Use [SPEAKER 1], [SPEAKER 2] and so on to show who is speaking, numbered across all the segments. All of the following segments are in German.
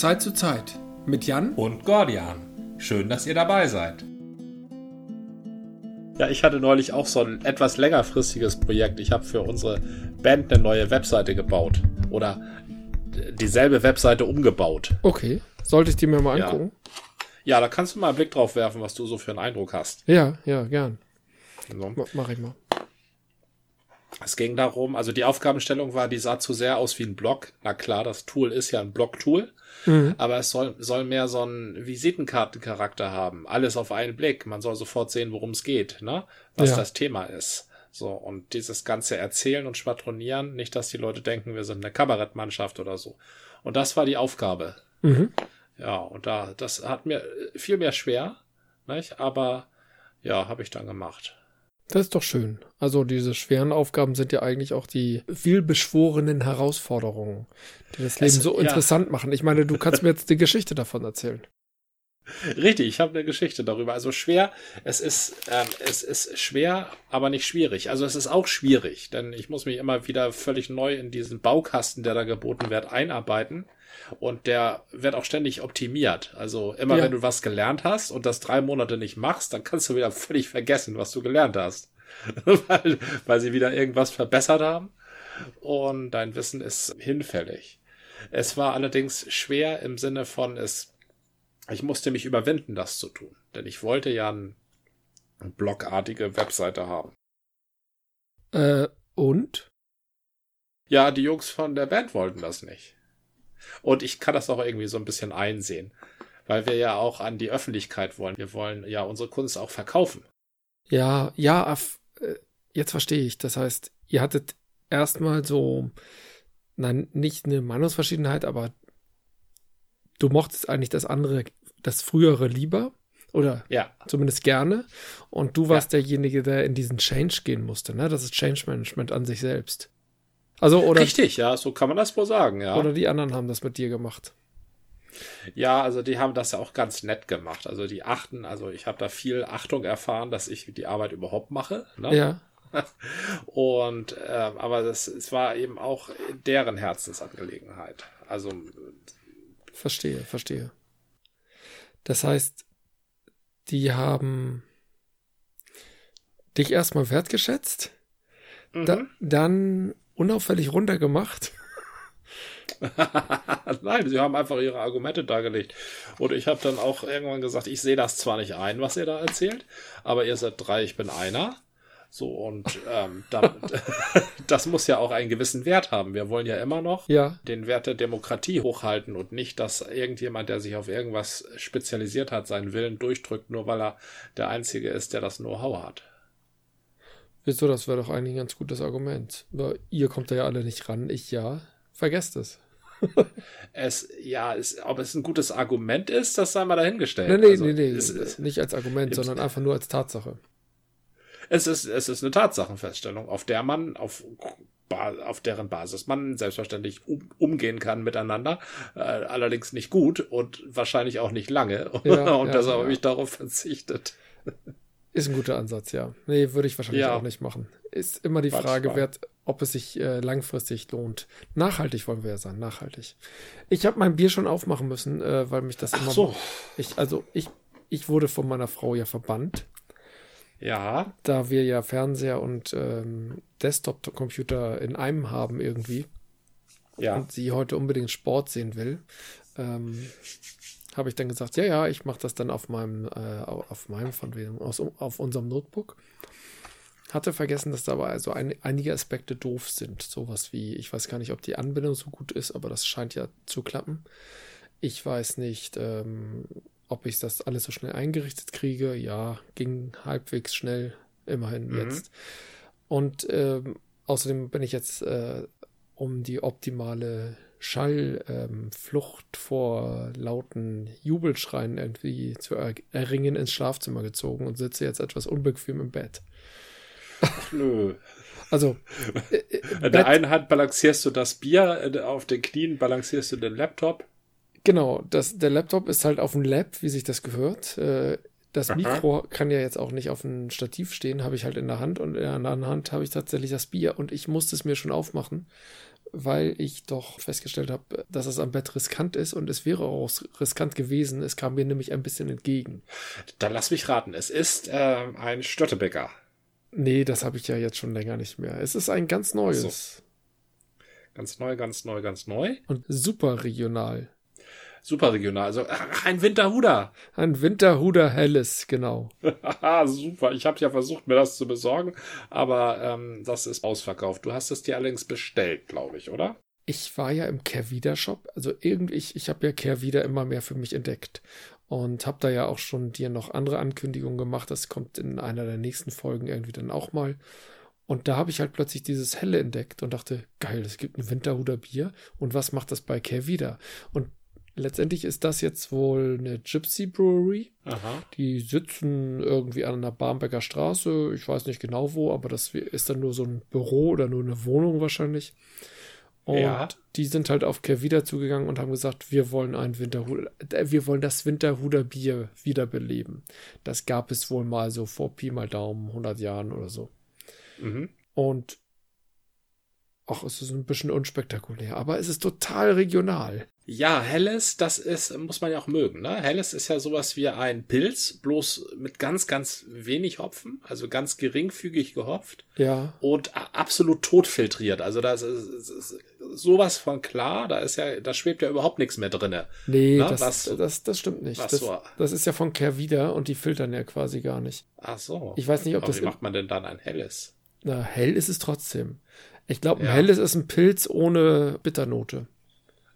[SPEAKER 1] Zeit zu Zeit mit Jan
[SPEAKER 2] und Gordian. Schön, dass ihr dabei seid.
[SPEAKER 3] Ja, ich hatte neulich auch so ein etwas längerfristiges Projekt. Ich habe für unsere Band eine neue Webseite gebaut. Oder dieselbe Webseite umgebaut.
[SPEAKER 1] Okay. Sollte ich die mir mal angucken?
[SPEAKER 3] Ja. ja, da kannst du mal einen Blick drauf werfen, was du so für einen Eindruck hast.
[SPEAKER 1] Ja, ja, gern.
[SPEAKER 3] So.
[SPEAKER 1] Mach ich mal.
[SPEAKER 3] Es ging darum, also die Aufgabenstellung war, die sah zu sehr aus wie ein Blog. Na klar, das Tool ist ja ein Blog-Tool, mhm. aber es soll, soll mehr so einen Visitenkartencharakter haben. Alles auf einen Blick. Man soll sofort sehen, worum es geht, ne? Was ja. das Thema ist. So, und dieses ganze Erzählen und Schwadronieren, nicht, dass die Leute denken, wir sind eine Kabarettmannschaft oder so. Und das war die Aufgabe. Mhm. Ja, und da, das hat mir viel mehr schwer, nicht? aber ja, habe ich dann gemacht.
[SPEAKER 1] Das ist doch schön. Also diese schweren Aufgaben sind ja eigentlich auch die vielbeschworenen Herausforderungen, die das Leben es, so ja. interessant machen. Ich meine, du kannst mir jetzt die Geschichte davon erzählen.
[SPEAKER 3] Richtig, ich habe eine Geschichte darüber. Also schwer, es ist, ähm, es ist schwer, aber nicht schwierig. Also es ist auch schwierig, denn ich muss mich immer wieder völlig neu in diesen Baukasten, der da geboten wird, einarbeiten. Und der wird auch ständig optimiert. Also immer ja. wenn du was gelernt hast und das drei Monate nicht machst, dann kannst du wieder völlig vergessen, was du gelernt hast. weil, weil sie wieder irgendwas verbessert haben. Und dein Wissen ist hinfällig. Es war allerdings schwer im Sinne von, es, ich musste mich überwinden, das zu tun. Denn ich wollte ja eine blogartige Webseite haben.
[SPEAKER 1] Äh, und?
[SPEAKER 3] Ja, die Jungs von der Band wollten das nicht. Und ich kann das auch irgendwie so ein bisschen einsehen, weil wir ja auch an die Öffentlichkeit wollen. Wir wollen ja unsere Kunst auch verkaufen.
[SPEAKER 1] Ja, ja, äh, jetzt verstehe ich. Das heißt, ihr hattet erstmal so, nein, nicht eine Meinungsverschiedenheit, aber du mochtest eigentlich das andere, das frühere lieber oder
[SPEAKER 3] ja.
[SPEAKER 1] zumindest gerne. Und du warst ja. derjenige, der in diesen Change gehen musste. Ne? Das ist Change Management an sich selbst. Also, oder,
[SPEAKER 3] Richtig, ja, so kann man das wohl sagen, ja.
[SPEAKER 1] Oder die anderen haben das mit dir gemacht.
[SPEAKER 3] Ja, also die haben das ja auch ganz nett gemacht. Also die achten, also ich habe da viel Achtung erfahren, dass ich die Arbeit überhaupt mache. Ne?
[SPEAKER 1] Ja.
[SPEAKER 3] Und äh, aber das, es war eben auch deren Herzensangelegenheit. Also
[SPEAKER 1] verstehe, verstehe. Das heißt, die haben dich erstmal wertgeschätzt, mhm. da, dann unauffällig runtergemacht?
[SPEAKER 3] Nein, sie haben einfach ihre Argumente dargelegt. Und ich habe dann auch irgendwann gesagt, ich sehe das zwar nicht ein, was ihr da erzählt, aber ihr seid drei, ich bin einer. So, und ähm, dann, das muss ja auch einen gewissen Wert haben. Wir wollen ja immer noch
[SPEAKER 1] ja.
[SPEAKER 3] den Wert der Demokratie hochhalten und nicht, dass irgendjemand, der sich auf irgendwas spezialisiert hat, seinen Willen durchdrückt, nur weil er der Einzige ist, der das Know-how hat.
[SPEAKER 1] Wieso, das wäre doch eigentlich ein ganz gutes Argument. Aber ihr kommt da ja alle nicht ran, ich ja. Vergesst es.
[SPEAKER 3] es, ja, es, ob es ein gutes Argument ist, das sei mal dahingestellt.
[SPEAKER 1] Nee, nee, also, nee, nee. Es, nicht als Argument, sondern einfach nur als Tatsache.
[SPEAKER 3] Es ist, es ist eine Tatsachenfeststellung, auf der man, auf, auf deren Basis man selbstverständlich um, umgehen kann miteinander, äh, allerdings nicht gut und wahrscheinlich auch nicht lange. Ja, und ja, deshalb ja. habe ich darauf verzichtet.
[SPEAKER 1] Ist ein guter Ansatz, ja. Nee, würde ich wahrscheinlich ja. auch nicht machen. Ist immer die Frage wert, ob es sich äh, langfristig lohnt. Nachhaltig wollen wir ja sein, nachhaltig. Ich habe mein Bier schon aufmachen müssen, äh, weil mich das
[SPEAKER 3] Ach
[SPEAKER 1] immer.
[SPEAKER 3] So.
[SPEAKER 1] Ich, also ich, ich wurde von meiner Frau ja verbannt.
[SPEAKER 3] Ja.
[SPEAKER 1] Da wir ja Fernseher und ähm, Desktop-Computer in einem haben irgendwie.
[SPEAKER 3] Ja.
[SPEAKER 1] Und sie heute unbedingt Sport sehen will. Ähm, habe ich dann gesagt, ja, ja, ich mache das dann auf meinem, äh, auf meinem von wem, aus, auf unserem Notebook. Hatte vergessen, dass dabei also ein, einige Aspekte doof sind. Sowas wie, ich weiß gar nicht, ob die Anbindung so gut ist, aber das scheint ja zu klappen. Ich weiß nicht, ähm, ob ich das alles so schnell eingerichtet kriege. Ja, ging halbwegs schnell, immerhin mhm. jetzt. Und ähm, außerdem bin ich jetzt äh, um die optimale Schallflucht ähm, vor lauten Jubelschreien irgendwie zu er erringen ins Schlafzimmer gezogen und sitze jetzt etwas unbequem im Bett.
[SPEAKER 3] Ach, nö.
[SPEAKER 1] Also.
[SPEAKER 3] Äh, äh, in der einen Hand balancierst du das Bier, auf den Knien balancierst du den Laptop.
[SPEAKER 1] Genau, das, der Laptop ist halt auf dem Lab, wie sich das gehört. Äh, das Aha. Mikro kann ja jetzt auch nicht auf dem Stativ stehen, habe ich halt in der Hand und in der anderen Hand habe ich tatsächlich das Bier und ich musste es mir schon aufmachen, weil ich doch festgestellt habe, dass es am Bett riskant ist und es wäre auch riskant gewesen. Es kam mir nämlich ein bisschen entgegen.
[SPEAKER 3] Dann lass mich raten, es ist äh, ein Störtebäcker.
[SPEAKER 1] Nee, das habe ich ja jetzt schon länger nicht mehr. Es ist ein ganz neues.
[SPEAKER 3] So. Ganz neu, ganz neu, ganz neu.
[SPEAKER 1] Und super regional.
[SPEAKER 3] Super regional. Also ach, ein Winterhuder.
[SPEAKER 1] Ein Winterhuder Helles, genau.
[SPEAKER 3] Super. Ich habe ja versucht, mir das zu besorgen, aber ähm, das ist ausverkauft. Du hast es dir allerdings bestellt, glaube ich, oder?
[SPEAKER 1] Ich war ja im Kervida Shop. Also irgendwie, ich, ich habe ja Kervida immer mehr für mich entdeckt. Und habe da ja auch schon dir noch andere Ankündigungen gemacht. Das kommt in einer der nächsten Folgen irgendwie dann auch mal. Und da habe ich halt plötzlich dieses Helle entdeckt und dachte, geil, es gibt ein Winterhuder Bier. Und was macht das bei Kervida? Und Letztendlich ist das jetzt wohl eine Gypsy Brewery.
[SPEAKER 3] Aha.
[SPEAKER 1] Die sitzen irgendwie an der Barmbecker Straße. Ich weiß nicht genau wo, aber das ist dann nur so ein Büro oder nur eine Wohnung wahrscheinlich. Und ja. die sind halt auf Kervida zugegangen und haben gesagt, wir wollen ein Winterhuder, äh, wir wollen das Winterhuder Bier wiederbeleben. Das gab es wohl mal so vor Pi mal Daumen 100 Jahren oder so.
[SPEAKER 3] Mhm.
[SPEAKER 1] Und ach, es ist ein bisschen unspektakulär, aber es ist total regional.
[SPEAKER 3] Ja, Helles, das ist, muss man ja auch mögen, ne? Helles ist ja sowas wie ein Pilz, bloß mit ganz, ganz wenig Hopfen, also ganz geringfügig gehopft.
[SPEAKER 1] Ja.
[SPEAKER 3] Und absolut totfiltriert. Also da ist, ist, ist, sowas von klar, da ist ja, da schwebt ja überhaupt nichts mehr drinne.
[SPEAKER 1] Nee, ne? das, was, das, das stimmt nicht. Das, so, das ist ja von Kervida und die filtern ja quasi gar nicht.
[SPEAKER 3] Ach so.
[SPEAKER 1] Ich weiß nicht, ob
[SPEAKER 3] Aber
[SPEAKER 1] das.
[SPEAKER 3] Wie macht man denn dann ein Helles?
[SPEAKER 1] Na, hell ist es trotzdem. Ich glaube, ein ja. helles ist ein Pilz ohne Bitternote.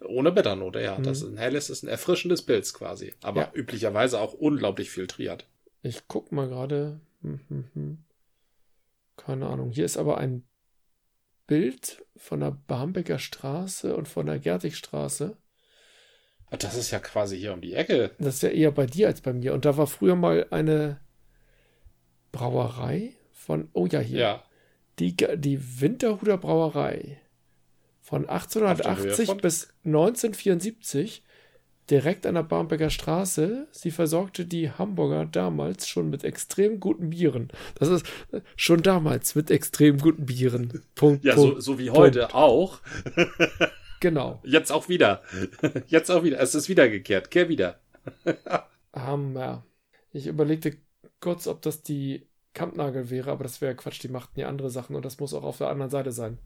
[SPEAKER 3] Ohne Bitternote, ja. Mhm. Das ist ein helles ist ein erfrischendes Pilz quasi. Aber ja. üblicherweise auch unglaublich filtriert.
[SPEAKER 1] Ich guck mal gerade. Hm, hm, hm. Keine Ahnung. Hier ist aber ein Bild von der Barmbecker Straße und von der Gertigstraße.
[SPEAKER 3] Das ist ja quasi hier um die Ecke.
[SPEAKER 1] Das ist ja eher bei dir als bei mir. Und da war früher mal eine Brauerei von, oh ja, hier.
[SPEAKER 3] Ja.
[SPEAKER 1] Die, die Winterhuder Brauerei von 1880 bis 1974 direkt an der Barmbecker Straße. Sie versorgte die Hamburger damals schon mit extrem guten Bieren. Das ist schon damals mit extrem guten Bieren. Punkt.
[SPEAKER 3] Ja,
[SPEAKER 1] Punkt,
[SPEAKER 3] so, so wie heute Punkt. auch.
[SPEAKER 1] genau.
[SPEAKER 3] Jetzt auch wieder. Jetzt auch wieder. Es ist wiedergekehrt. Kehr wieder.
[SPEAKER 1] Hammer. Ich überlegte kurz, ob das die Kampnagel wäre, aber das wäre Quatsch. Die machten ja andere Sachen und das muss auch auf der anderen Seite sein.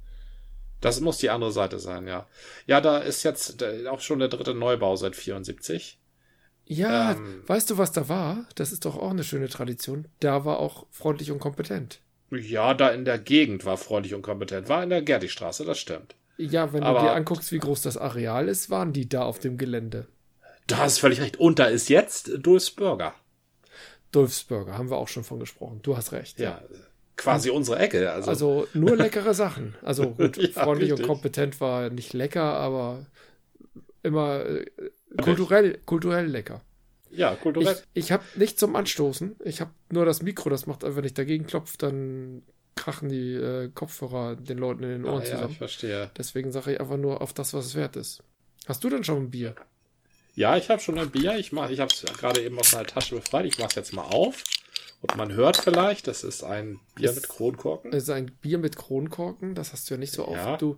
[SPEAKER 3] Das muss die andere Seite sein, ja. Ja, da ist jetzt auch schon der dritte Neubau seit 74.
[SPEAKER 1] Ja, ähm, weißt du, was da war? Das ist doch auch eine schöne Tradition. Da war auch freundlich und kompetent.
[SPEAKER 3] Ja, da in der Gegend war freundlich und kompetent. War in der Gerdistraße, das stimmt.
[SPEAKER 1] Ja, wenn Aber, du dir anguckst, wie groß das Areal ist, waren die da auf dem Gelände.
[SPEAKER 3] Da hast du völlig recht. Und da ist jetzt Dulfs Burger.
[SPEAKER 1] Dulfs Burger, haben wir auch schon von gesprochen. Du hast recht.
[SPEAKER 3] Ja, ja quasi unsere Ecke. Also,
[SPEAKER 1] also nur leckere Sachen. Also gut, ja, freundlich richtig. und kompetent war nicht lecker, aber immer äh, kulturell, kulturell lecker.
[SPEAKER 3] Ja, kulturell.
[SPEAKER 1] Ich, ich habe nicht zum Anstoßen. Ich habe nur das Mikro, das macht, wenn ich dagegen klopfe, dann krachen die äh, Kopfhörer den Leuten in den Ohren ah, zusammen. Ja,
[SPEAKER 3] ich verstehe.
[SPEAKER 1] Deswegen sage ich einfach nur auf das, was es wert ist. Hast du denn schon ein Bier?
[SPEAKER 3] Ja, ich habe schon ein Bier. Ich, mach, ich habe es gerade eben aus meiner Tasche befreit. Ich mache es jetzt mal auf. Und man hört vielleicht, das ist ein Bier das mit Kronkorken.
[SPEAKER 1] Es ist ein Bier mit Kronkorken, das hast du ja nicht so ja. oft. Du,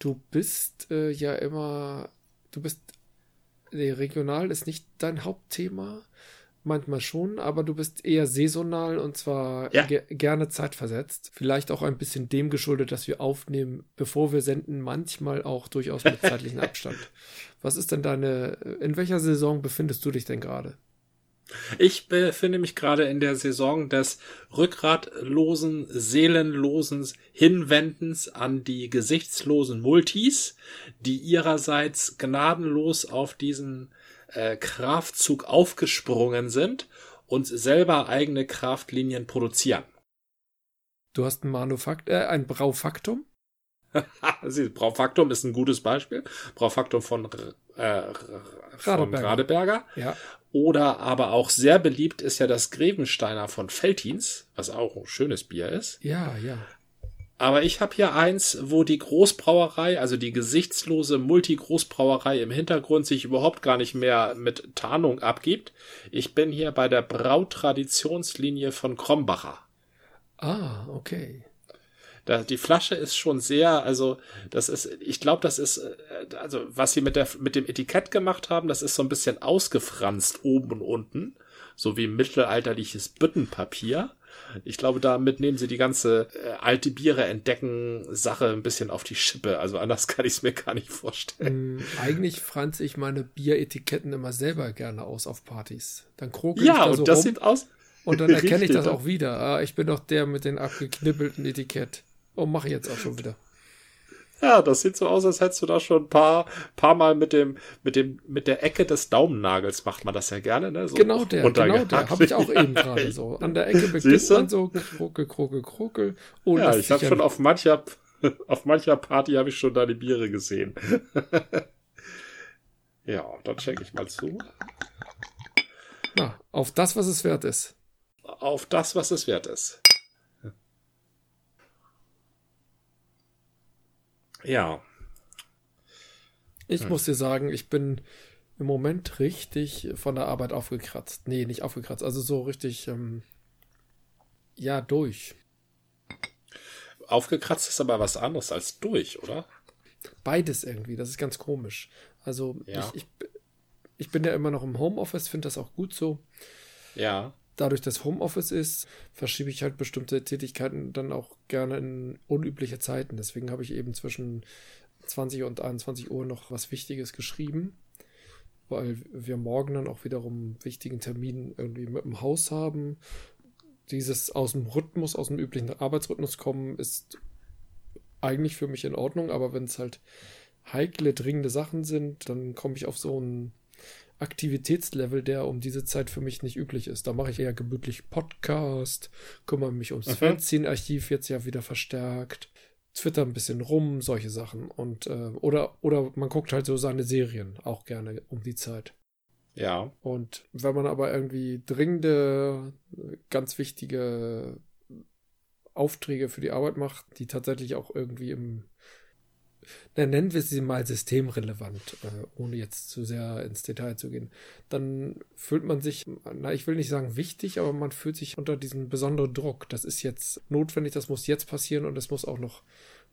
[SPEAKER 1] du bist äh, ja immer, du bist, nee, regional ist nicht dein Hauptthema, manchmal schon, aber du bist eher saisonal und zwar ja. ge gerne zeitversetzt. Vielleicht auch ein bisschen dem geschuldet, dass wir aufnehmen, bevor wir senden, manchmal auch durchaus mit zeitlichem Abstand. Was ist denn deine, in welcher Saison befindest du dich denn gerade?
[SPEAKER 3] Ich befinde mich gerade in der Saison des rückgratlosen, seelenlosen Hinwendens an die gesichtslosen Multis, die ihrerseits gnadenlos auf diesen äh, Kraftzug aufgesprungen sind und selber eigene Kraftlinien produzieren.
[SPEAKER 1] Du hast ein Manufakt äh, ein Braufaktum?
[SPEAKER 3] Braufaktum ist ein gutes Beispiel. Braufaktum von, äh, von Radeberger. Radeberger.
[SPEAKER 1] Ja.
[SPEAKER 3] Oder aber auch sehr beliebt ist ja das Grevensteiner von Feltins, was auch ein schönes Bier ist.
[SPEAKER 1] Ja, ja.
[SPEAKER 3] Aber ich habe hier eins, wo die Großbrauerei, also die gesichtslose Multi-Großbrauerei im Hintergrund sich überhaupt gar nicht mehr mit Tarnung abgibt. Ich bin hier bei der Brautraditionslinie von Krombacher.
[SPEAKER 1] Ah, okay.
[SPEAKER 3] Da, die Flasche ist schon sehr, also das ist, ich glaube, das ist, äh, also was sie mit der mit dem Etikett gemacht haben, das ist so ein bisschen ausgefranst oben und unten, so wie mittelalterliches Büttenpapier. Ich glaube, damit nehmen sie die ganze äh, alte Biere entdecken Sache ein bisschen auf die Schippe. Also anders kann ich es mir gar nicht vorstellen.
[SPEAKER 1] Ähm, eigentlich franze ich meine Bieretiketten immer selber gerne aus auf Partys. Dann krokel
[SPEAKER 3] ja,
[SPEAKER 1] ich da
[SPEAKER 3] und
[SPEAKER 1] so
[SPEAKER 3] das
[SPEAKER 1] rum
[SPEAKER 3] sieht aus.
[SPEAKER 1] und dann erkenne ich das auch wieder. Ah, ich bin doch der mit den abgeknippelten Etikett. Oh, mache ich jetzt auch schon wieder.
[SPEAKER 3] Ja, das sieht so aus, als hättest du da schon ein paar, paar Mal mit dem, mit dem, mit der Ecke des Daumennagels macht man das ja gerne, ne? So
[SPEAKER 1] Genau der, genau der. Habe ich auch eben gerade so. An der Ecke
[SPEAKER 3] du?
[SPEAKER 1] man so krokel, krokel, krokel. Oh,
[SPEAKER 3] Ja, ich habe schon auf mancher, auf mancher Party habe ich schon deine Biere gesehen. ja, dann check ich mal zu.
[SPEAKER 1] Na, auf das, was es wert ist.
[SPEAKER 3] Auf das, was es wert ist. Ja,
[SPEAKER 1] Ich muss dir sagen, ich bin im Moment richtig von der Arbeit aufgekratzt. Nee, nicht aufgekratzt, also so richtig, ähm, ja, durch.
[SPEAKER 3] aufgekratzt ist aber was anderes als durch, oder?
[SPEAKER 1] Beides irgendwie, das ist ganz komisch. Also
[SPEAKER 3] Ja.
[SPEAKER 1] ich, ich, ich bin ja immer noch im Homeoffice, finde das auch gut so.
[SPEAKER 3] Ja,
[SPEAKER 1] Dadurch, dass Homeoffice ist, verschiebe ich halt bestimmte Tätigkeiten dann auch gerne in unübliche Zeiten. Deswegen habe ich eben zwischen 20 und 21 Uhr noch was Wichtiges geschrieben, weil wir morgen dann auch wiederum wichtigen Termin irgendwie mit dem Haus haben. Dieses aus dem Rhythmus, aus dem üblichen Arbeitsrhythmus kommen, ist eigentlich für mich in Ordnung, aber wenn es halt heikle, dringende Sachen sind, dann komme ich auf so einen Aktivitätslevel, der um diese Zeit für mich nicht üblich ist. Da mache ich eher gemütlich Podcast, kümmere mich ums
[SPEAKER 3] Mhm.
[SPEAKER 1] Fernziehen-Archiv jetzt ja wieder verstärkt, twitter ein bisschen rum, solche Sachen. Und äh, oder, oder man guckt halt so seine Serien auch gerne um die Zeit.
[SPEAKER 3] ja,
[SPEAKER 1] Und wenn man aber irgendwie dringende, ganz wichtige Aufträge für die Arbeit macht, die tatsächlich auch irgendwie im, na, nennen wir sie mal systemrelevant, äh, ohne jetzt zu sehr ins Detail zu gehen, dann fühlt man sich, na, ich will nicht sagen wichtig, aber man fühlt sich unter diesem besonderen Druck. Das ist jetzt notwendig, das muss jetzt passieren und es muss auch noch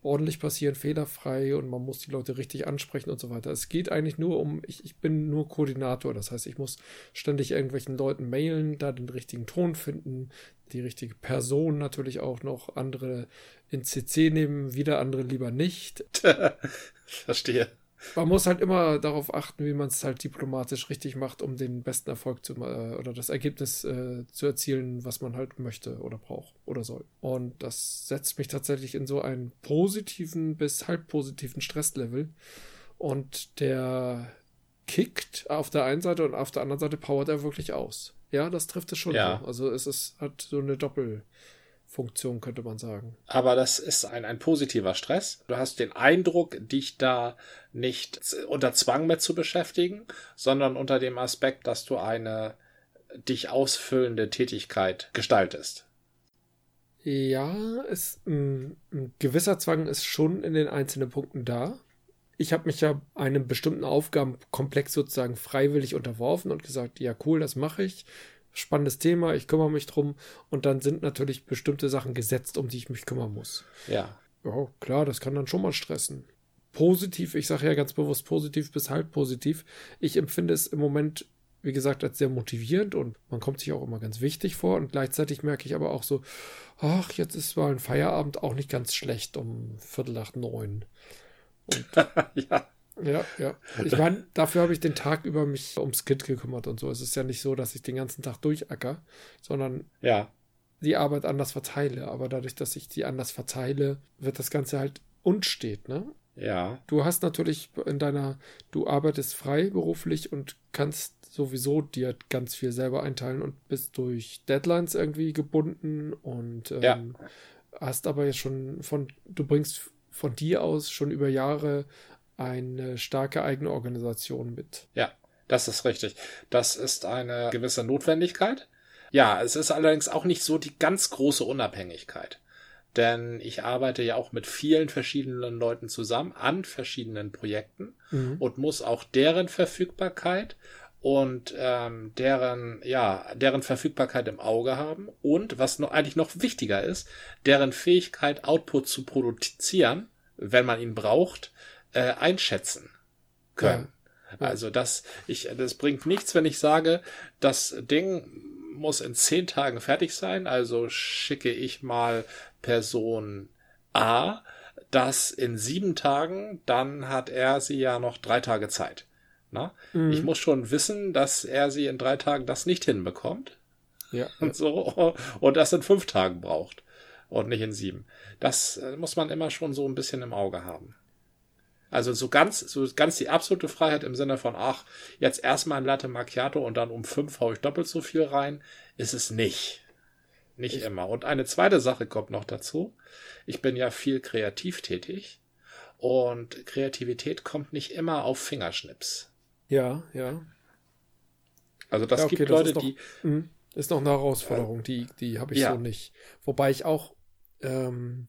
[SPEAKER 1] ordentlich passieren, fehlerfrei und man muss die Leute richtig ansprechen und so weiter. Es geht eigentlich nur um, ich, ich bin nur Koordinator, das heißt, ich muss ständig irgendwelchen Leuten mailen, da den richtigen Ton finden, die richtige Person natürlich auch noch, andere in CC nehmen, wieder andere lieber nicht.
[SPEAKER 3] verstehe.
[SPEAKER 1] Man muss halt immer darauf achten, wie man es halt diplomatisch richtig macht, um den besten Erfolg zu äh, oder das Ergebnis äh, zu erzielen, was man halt möchte oder braucht oder soll. Und das setzt mich tatsächlich in so einen positiven bis halb positiven Stresslevel. Und der kickt auf der einen Seite und auf der anderen Seite powert er wirklich aus. Ja, das trifft es schon.
[SPEAKER 3] Ja.
[SPEAKER 1] So. Also es ist, hat so eine Doppelfunktion, könnte man sagen.
[SPEAKER 3] Aber das ist ein, ein positiver Stress. Du hast den Eindruck, dich da nicht unter Zwang mit zu beschäftigen, sondern unter dem Aspekt, dass du eine dich ausfüllende Tätigkeit gestaltest.
[SPEAKER 1] Ja, es, ein, ein gewisser Zwang ist schon in den einzelnen Punkten da. Ich habe mich ja einem bestimmten Aufgabenkomplex sozusagen freiwillig unterworfen und gesagt, ja cool, das mache ich. Spannendes Thema, ich kümmere mich drum. Und dann sind natürlich bestimmte Sachen gesetzt, um die ich mich kümmern muss.
[SPEAKER 3] Ja.
[SPEAKER 1] Ja, klar, das kann dann schon mal stressen. Positiv, ich sage ja ganz bewusst positiv bis halb positiv. Ich empfinde es im Moment, wie gesagt, als sehr motivierend und man kommt sich auch immer ganz wichtig vor. Und gleichzeitig merke ich aber auch so, ach, jetzt ist mal ein Feierabend auch nicht ganz schlecht um Viertel nach neun.
[SPEAKER 3] ja.
[SPEAKER 1] Ja, ja. Ich meine, dafür habe ich den Tag über mich ums Kind gekümmert und so. Es ist ja nicht so, dass ich den ganzen Tag durchacker, sondern
[SPEAKER 3] Ja.
[SPEAKER 1] die Arbeit anders verteile. Aber dadurch, dass ich die anders verteile, wird das Ganze halt unstet, ne?
[SPEAKER 3] Ja.
[SPEAKER 1] Du hast natürlich in deiner, du arbeitest frei beruflich und kannst sowieso dir ganz viel selber einteilen und bist durch Deadlines irgendwie gebunden und ähm,
[SPEAKER 3] Ja.
[SPEAKER 1] hast aber jetzt schon von, du bringst von dir aus schon über Jahre eine starke eigene Organisation mit.
[SPEAKER 3] Ja, das ist richtig. Das ist eine gewisse Notwendigkeit. Ja, es ist allerdings auch nicht so die ganz große Unabhängigkeit. Denn ich arbeite ja auch mit vielen verschiedenen Leuten zusammen an verschiedenen Projekten
[SPEAKER 1] Mhm.
[SPEAKER 3] und muss auch deren Verfügbarkeit und ähm, deren, ja, deren Verfügbarkeit im Auge haben und, was noch eigentlich noch wichtiger ist, deren Fähigkeit, Output zu produzieren, wenn man ihn braucht, äh, einschätzen können. Ja. Also das, ich, das bringt nichts, wenn ich sage, das Ding muss in zehn Tagen fertig sein, also schicke ich mal Person A das in sieben Tagen, dann hat er sie ja noch drei Tage Zeit. Na? Mhm. Ich muss schon wissen, dass er sie in drei Tagen das nicht hinbekommt. Ja. Und so, und das in fünf Tagen braucht. Und nicht in sieben. Das äh, muss man immer schon so ein bisschen im Auge haben. Also so ganz, so ganz die absolute Freiheit im Sinne von, ach, jetzt erstmal ein Latte Macchiato und dann um fünf haue ich doppelt so viel rein, ist es nicht. Nicht ich immer. Und eine zweite Sache kommt noch dazu. Ich bin ja viel kreativ tätig und Kreativität kommt nicht immer auf Fingerschnips.
[SPEAKER 1] Ja, ja.
[SPEAKER 3] Also das ja, okay, gibt Leute,
[SPEAKER 1] das
[SPEAKER 3] ist noch,
[SPEAKER 1] die. Mh, ist noch eine Herausforderung, äh, die, die habe ich ja. so nicht. Wobei ich auch ähm,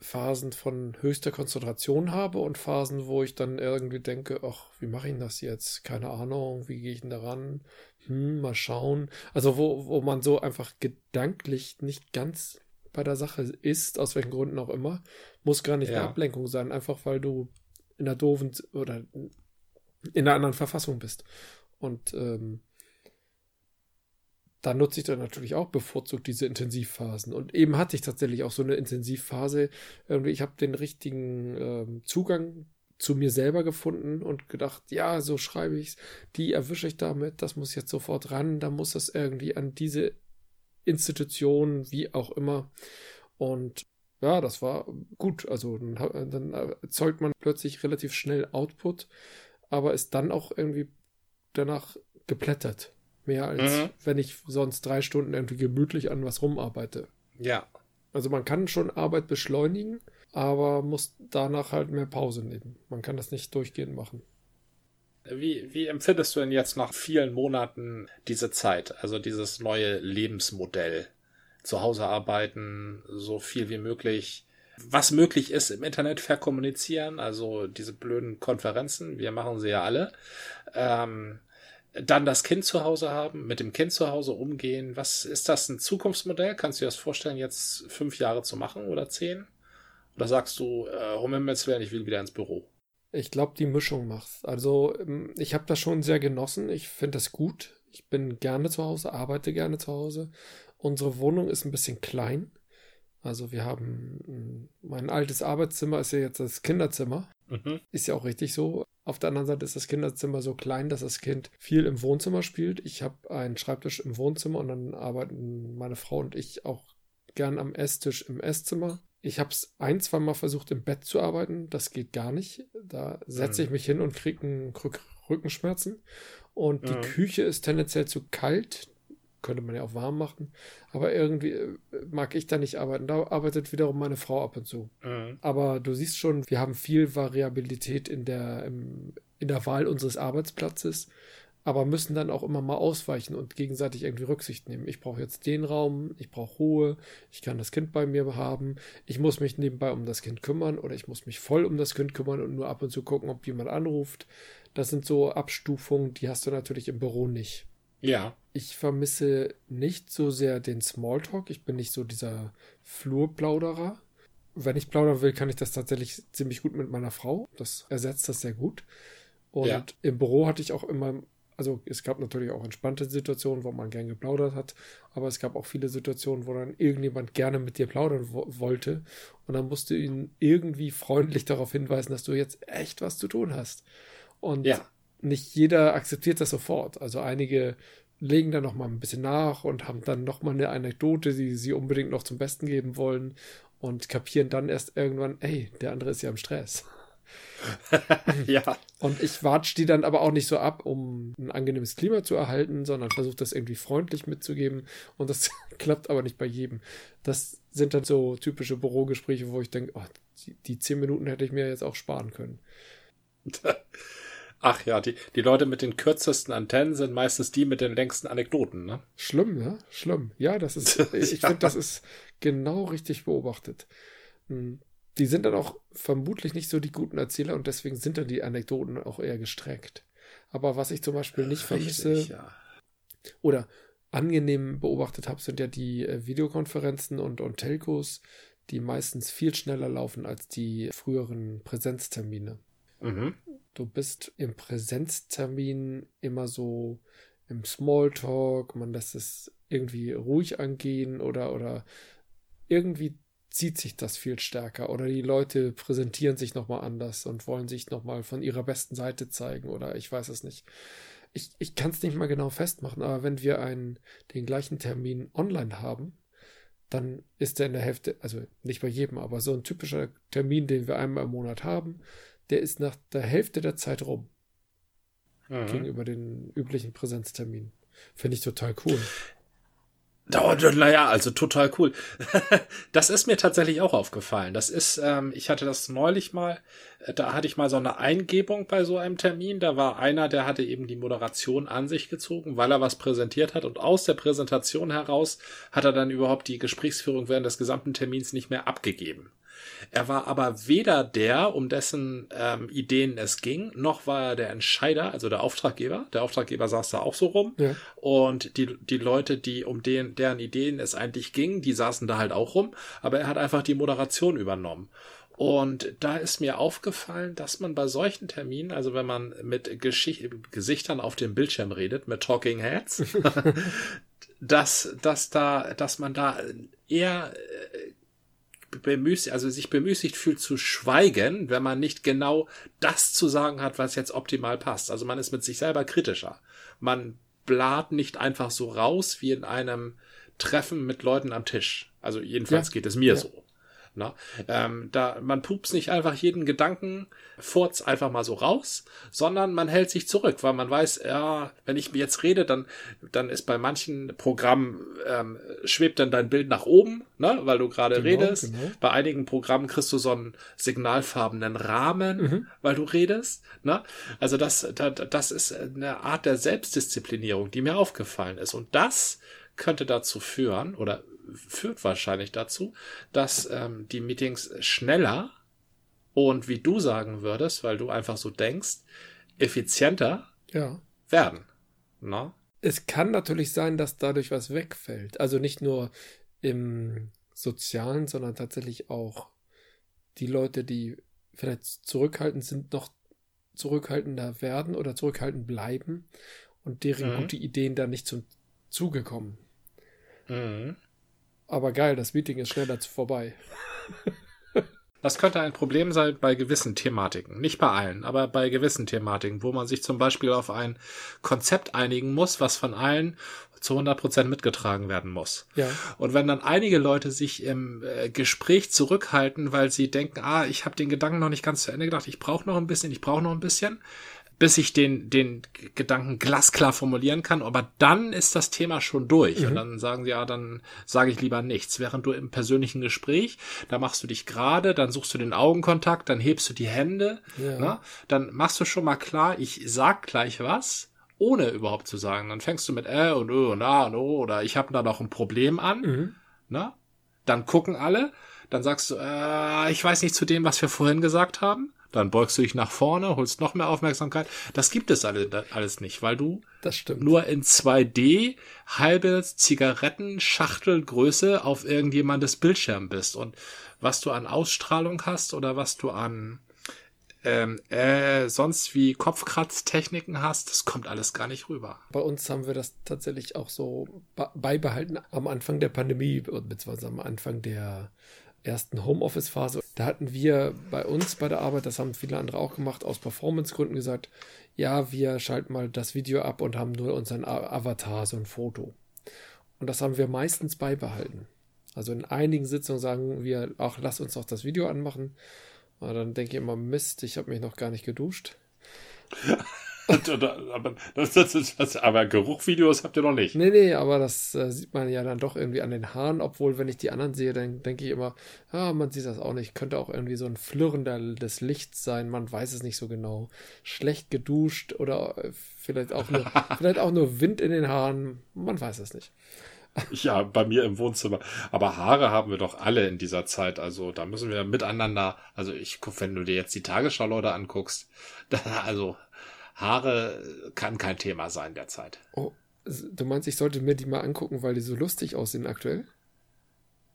[SPEAKER 1] Phasen von höchster Konzentration habe und Phasen, wo ich dann irgendwie denke, ach, wie mache ich das jetzt? Keine Ahnung, wie gehe ich denn daran? Hm, mal schauen. Also wo, wo man so einfach gedanklich nicht ganz bei der Sache ist, aus welchen Gründen auch immer, muss gar nicht ja. eine Ablenkung sein, einfach weil du in einer doofen oder in einer anderen Verfassung bist. Und ähm, da nutze ich dann natürlich auch bevorzugt diese Intensivphasen. Und eben hatte ich tatsächlich auch so eine Intensivphase. Ich habe den richtigen ähm, Zugang zu mir selber gefunden und gedacht, ja, so schreibe ich's, die erwische ich damit, das muss jetzt sofort ran, da muss das irgendwie an diese Institution, wie auch immer. Und ja, das war gut. Also dann, dann erzeugt man plötzlich relativ schnell Output, aber ist dann auch irgendwie danach geplättert. Mehr als mhm. wenn ich sonst drei Stunden irgendwie gemütlich an was rumarbeite.
[SPEAKER 3] Ja.
[SPEAKER 1] Also man kann schon Arbeit beschleunigen, aber muss danach halt mehr Pause nehmen. Man kann das nicht durchgehend machen.
[SPEAKER 3] Wie, wie empfindest du denn jetzt nach vielen Monaten diese Zeit, also dieses neue Lebensmodell? Zu Hause arbeiten, so viel wie möglich was möglich ist im Internet verkommunizieren, also diese blöden Konferenzen, wir machen sie ja alle. Ähm, dann das Kind zu Hause haben, mit dem Kind zu Hause umgehen. Was ist das ein Zukunftsmodell? Kannst du dir das vorstellen, jetzt fünf Jahre zu machen oder zehn? Oder sagst du, äh, um Himmels Willen, ich will wieder ins Büro?
[SPEAKER 1] Ich glaube, die Mischung macht's. Also, ähm, ich habe das schon sehr genossen. Ich finde das gut. Ich bin gerne zu Hause, arbeite gerne zu Hause. Unsere Wohnung ist ein bisschen klein. Also wir haben mein altes Arbeitszimmer ist ja jetzt das Kinderzimmer. Mhm. Ist ja auch richtig so. Auf der anderen Seite ist das Kinderzimmer so klein, dass das Kind viel im Wohnzimmer spielt. Ich habe einen Schreibtisch im Wohnzimmer und dann arbeiten meine Frau und ich auch gern am Esstisch im Esszimmer. Ich habe es ein, zwei Mal versucht, im Bett zu arbeiten. Das geht gar nicht. Da setze mhm. ich mich hin und kriege Rückenschmerzen. Und die mhm. Küche ist tendenziell zu kalt könnte man ja auch warm machen. Aber irgendwie äh, mag ich da nicht arbeiten. Da arbeitet wiederum meine Frau ab und zu. Mhm. Aber du siehst schon, wir haben viel Variabilität in der, im, in der Wahl unseres Arbeitsplatzes, aber müssen dann auch immer mal ausweichen und gegenseitig irgendwie Rücksicht nehmen. Ich brauche jetzt den Raum, ich brauche Ruhe, ich kann das Kind bei mir haben, ich muss mich nebenbei um das Kind kümmern oder ich muss mich voll um das Kind kümmern und nur ab und zu gucken, ob jemand anruft. Das sind so Abstufungen, die hast du natürlich im Büro nicht.
[SPEAKER 3] Ja.
[SPEAKER 1] Ich vermisse nicht so sehr den Smalltalk. Ich bin nicht so dieser Flurplauderer. Wenn ich plaudern will, kann ich das tatsächlich ziemlich gut mit meiner Frau. Das ersetzt das sehr gut. Und ja. im Büro hatte ich auch immer, also es gab natürlich auch entspannte Situationen, wo man gern geplaudert hat, aber es gab auch viele Situationen, wo dann irgendjemand gerne mit dir plaudern wo wollte und dann musst du ihn irgendwie freundlich darauf hinweisen, dass du jetzt echt was zu tun hast. Und ja nicht jeder akzeptiert das sofort. Also einige legen da noch mal ein bisschen nach und haben dann noch mal eine Anekdote, die sie unbedingt noch zum Besten geben wollen und kapieren dann erst irgendwann, ey, der andere ist ja im Stress.
[SPEAKER 3] ja.
[SPEAKER 1] Und ich watsch die dann aber auch nicht so ab, um ein angenehmes Klima zu erhalten, sondern versuche das irgendwie freundlich mitzugeben. Und das klappt aber nicht bei jedem. Das sind dann so typische Bürogespräche, wo ich denke, oh, die, die zehn Minuten hätte ich mir jetzt auch sparen können.
[SPEAKER 3] Ach ja, die, die Leute mit den kürzesten Antennen sind meistens die mit den längsten Anekdoten, ne?
[SPEAKER 1] Schlimm, ne? Schlimm. Ja, das ist, ich ja. finde, das ist genau richtig beobachtet. Hm. Die sind dann auch vermutlich nicht so die guten Erzähler und deswegen sind dann die Anekdoten auch eher gestreckt. Aber was ich zum Beispiel nicht vermisse
[SPEAKER 3] ja.
[SPEAKER 1] oder angenehm beobachtet habe, sind ja die äh, Videokonferenzen und, und Telcos, die meistens viel schneller laufen als die früheren Präsenztermine.
[SPEAKER 3] Mhm.
[SPEAKER 1] Du bist im Präsenztermin immer so im Smalltalk, man lässt es irgendwie ruhig angehen oder, oder irgendwie zieht sich das viel stärker oder die Leute präsentieren sich nochmal anders und wollen sich nochmal von ihrer besten Seite zeigen oder ich weiß es nicht. Ich, ich kann es nicht mal genau festmachen, aber wenn wir einen, den gleichen Termin online haben, dann ist der in der Hälfte, also nicht bei jedem, aber so ein typischer Termin, den wir einmal im Monat haben, der ist nach der Hälfte der Zeit rum
[SPEAKER 3] Mhm.
[SPEAKER 1] gegenüber den üblichen Präsenzterminen. Finde ich total cool.
[SPEAKER 3] Naja, also total cool. das ist mir tatsächlich auch aufgefallen. Das ist, ähm, ich hatte das neulich mal, äh, da hatte ich mal so eine Eingebung bei so einem Termin. Da war einer, der hatte eben die Moderation an sich gezogen, weil er was präsentiert hat. Und aus der Präsentation heraus hat er dann überhaupt die Gesprächsführung während des gesamten Termins nicht mehr abgegeben. Er war aber weder der, um dessen ähm, Ideen es ging, noch war er der Entscheider, also der Auftraggeber. Der Auftraggeber saß da auch so rum.
[SPEAKER 1] Ja.
[SPEAKER 3] Und die, die Leute, die um den, deren Ideen es eigentlich ging, die saßen da halt auch rum. Aber er hat einfach die Moderation übernommen. Und da ist mir aufgefallen, dass man bei solchen Terminen, also wenn man mit Geschicht Gesichtern auf dem Bildschirm redet, mit Talking Heads, dass, dass da, dass man da eher äh, bemüßigt, also sich bemüßigt fühlt zu schweigen, wenn man nicht genau das zu sagen hat, was jetzt optimal passt. Also man ist mit sich selber kritischer. Man blat nicht einfach so raus wie in einem Treffen mit Leuten am Tisch. Also jedenfalls
[SPEAKER 1] Ja.
[SPEAKER 3] geht es mir
[SPEAKER 1] Ja.
[SPEAKER 3] so. Na, ähm, da, man pups nicht einfach jeden Gedanken furz einfach mal so raus, sondern man hält sich zurück, weil man weiß, ja, wenn ich jetzt rede, dann, dann ist bei manchen Programmen, ähm, schwebt dann dein Bild nach oben, ne, weil du gerade
[SPEAKER 1] Genau,
[SPEAKER 3] redest.
[SPEAKER 1] genau.
[SPEAKER 3] Bei einigen Programmen kriegst du so einen signalfarbenen Rahmen,
[SPEAKER 1] Mhm.
[SPEAKER 3] weil du redest, ne. Also das, da, das ist eine Art der Selbstdisziplinierung, die mir aufgefallen ist. Und das könnte dazu führen, oder führt wahrscheinlich dazu, dass ähm, die Meetings schneller und wie du sagen würdest, weil du einfach so denkst, effizienter
[SPEAKER 1] Ja.
[SPEAKER 3] werden. Ne?
[SPEAKER 1] Es kann natürlich sein, dass dadurch was wegfällt. Also nicht nur im Sozialen, sondern tatsächlich auch die Leute, die vielleicht zurückhaltend sind, noch zurückhaltender werden oder zurückhaltend bleiben und deren
[SPEAKER 3] Mhm.
[SPEAKER 1] gute Ideen da nicht zum Zuge kommen.
[SPEAKER 3] Mhm.
[SPEAKER 1] Aber geil, das Meeting ist schneller zu vorbei.
[SPEAKER 3] Das könnte ein Problem sein bei gewissen Thematiken. Nicht bei allen, aber bei gewissen Thematiken, wo man sich zum Beispiel auf ein Konzept einigen muss, was von allen zu 100% mitgetragen werden muss.
[SPEAKER 1] Ja.
[SPEAKER 3] Und wenn dann einige Leute sich im äh, Gespräch zurückhalten, weil sie denken, ah, ich habe den Gedanken noch nicht ganz zu Ende gedacht, ich brauche noch ein bisschen, ich brauche noch ein bisschen, bis ich den, den Gedanken glasklar formulieren kann, aber dann ist das Thema schon durch. Und dann sagen sie, ja, dann sage ich lieber nichts. Während du im persönlichen Gespräch, da machst du dich gerade, dann suchst du den Augenkontakt, dann hebst du die Hände,
[SPEAKER 1] Ja.
[SPEAKER 3] ne? dann machst du schon mal klar, ich sag gleich was, ohne überhaupt zu sagen. Dann fängst du mit äh und ö und a und o oder ich habe da noch ein Problem an.
[SPEAKER 1] Mhm.
[SPEAKER 3] Ne? Dann gucken alle, dann sagst du, äh, ich weiß nicht zu dem, was wir vorhin gesagt haben. Dann beugst du dich nach vorne, holst noch mehr Aufmerksamkeit. Das gibt es alle, alles nicht, weil du nur in 2D halbe Zigarettenschachtelgröße auf irgendjemandes Bildschirm bist. Und was du an Ausstrahlung hast oder was du an ähm, äh, sonst wie Kopfkratztechniken hast, das kommt alles gar nicht rüber.
[SPEAKER 1] Bei uns haben wir das tatsächlich auch so be- beibehalten am Anfang der Pandemie, beziehungsweise am Anfang der ersten Homeoffice-Phase. Da hatten wir bei uns bei der Arbeit, das haben viele andere auch gemacht, aus Performance-Gründen gesagt, ja, wir schalten mal das Video ab und haben nur unseren Avatar, so ein Foto. Und das haben wir meistens beibehalten. Also in einigen Sitzungen sagen wir, ach, lass uns doch das Video anmachen. Und dann denke ich immer, Mist, ich habe mich noch gar nicht geduscht.
[SPEAKER 3] aber, das, das, das, aber Geruchvideos habt ihr noch nicht.
[SPEAKER 1] Nee, nee, aber das äh, sieht man ja dann doch irgendwie an den Haaren, obwohl, wenn ich die anderen sehe, dann denke ich immer, ah, man sieht das auch nicht. Könnte auch irgendwie so ein Flirren des Lichts sein, man weiß es nicht so genau. Schlecht geduscht oder äh, vielleicht auch nur, vielleicht auch nur Wind in den Haaren, man weiß es nicht.
[SPEAKER 3] Ja, bei mir im Wohnzimmer. Aber Haare haben wir doch alle in dieser Zeit. Also da müssen wir miteinander, also ich wenn du dir jetzt die Tagesschau-Leute anguckst, da, also Haare kann kein Thema sein derzeit.
[SPEAKER 1] Oh, du meinst, ich sollte mir die mal angucken, weil die so lustig aussehen aktuell?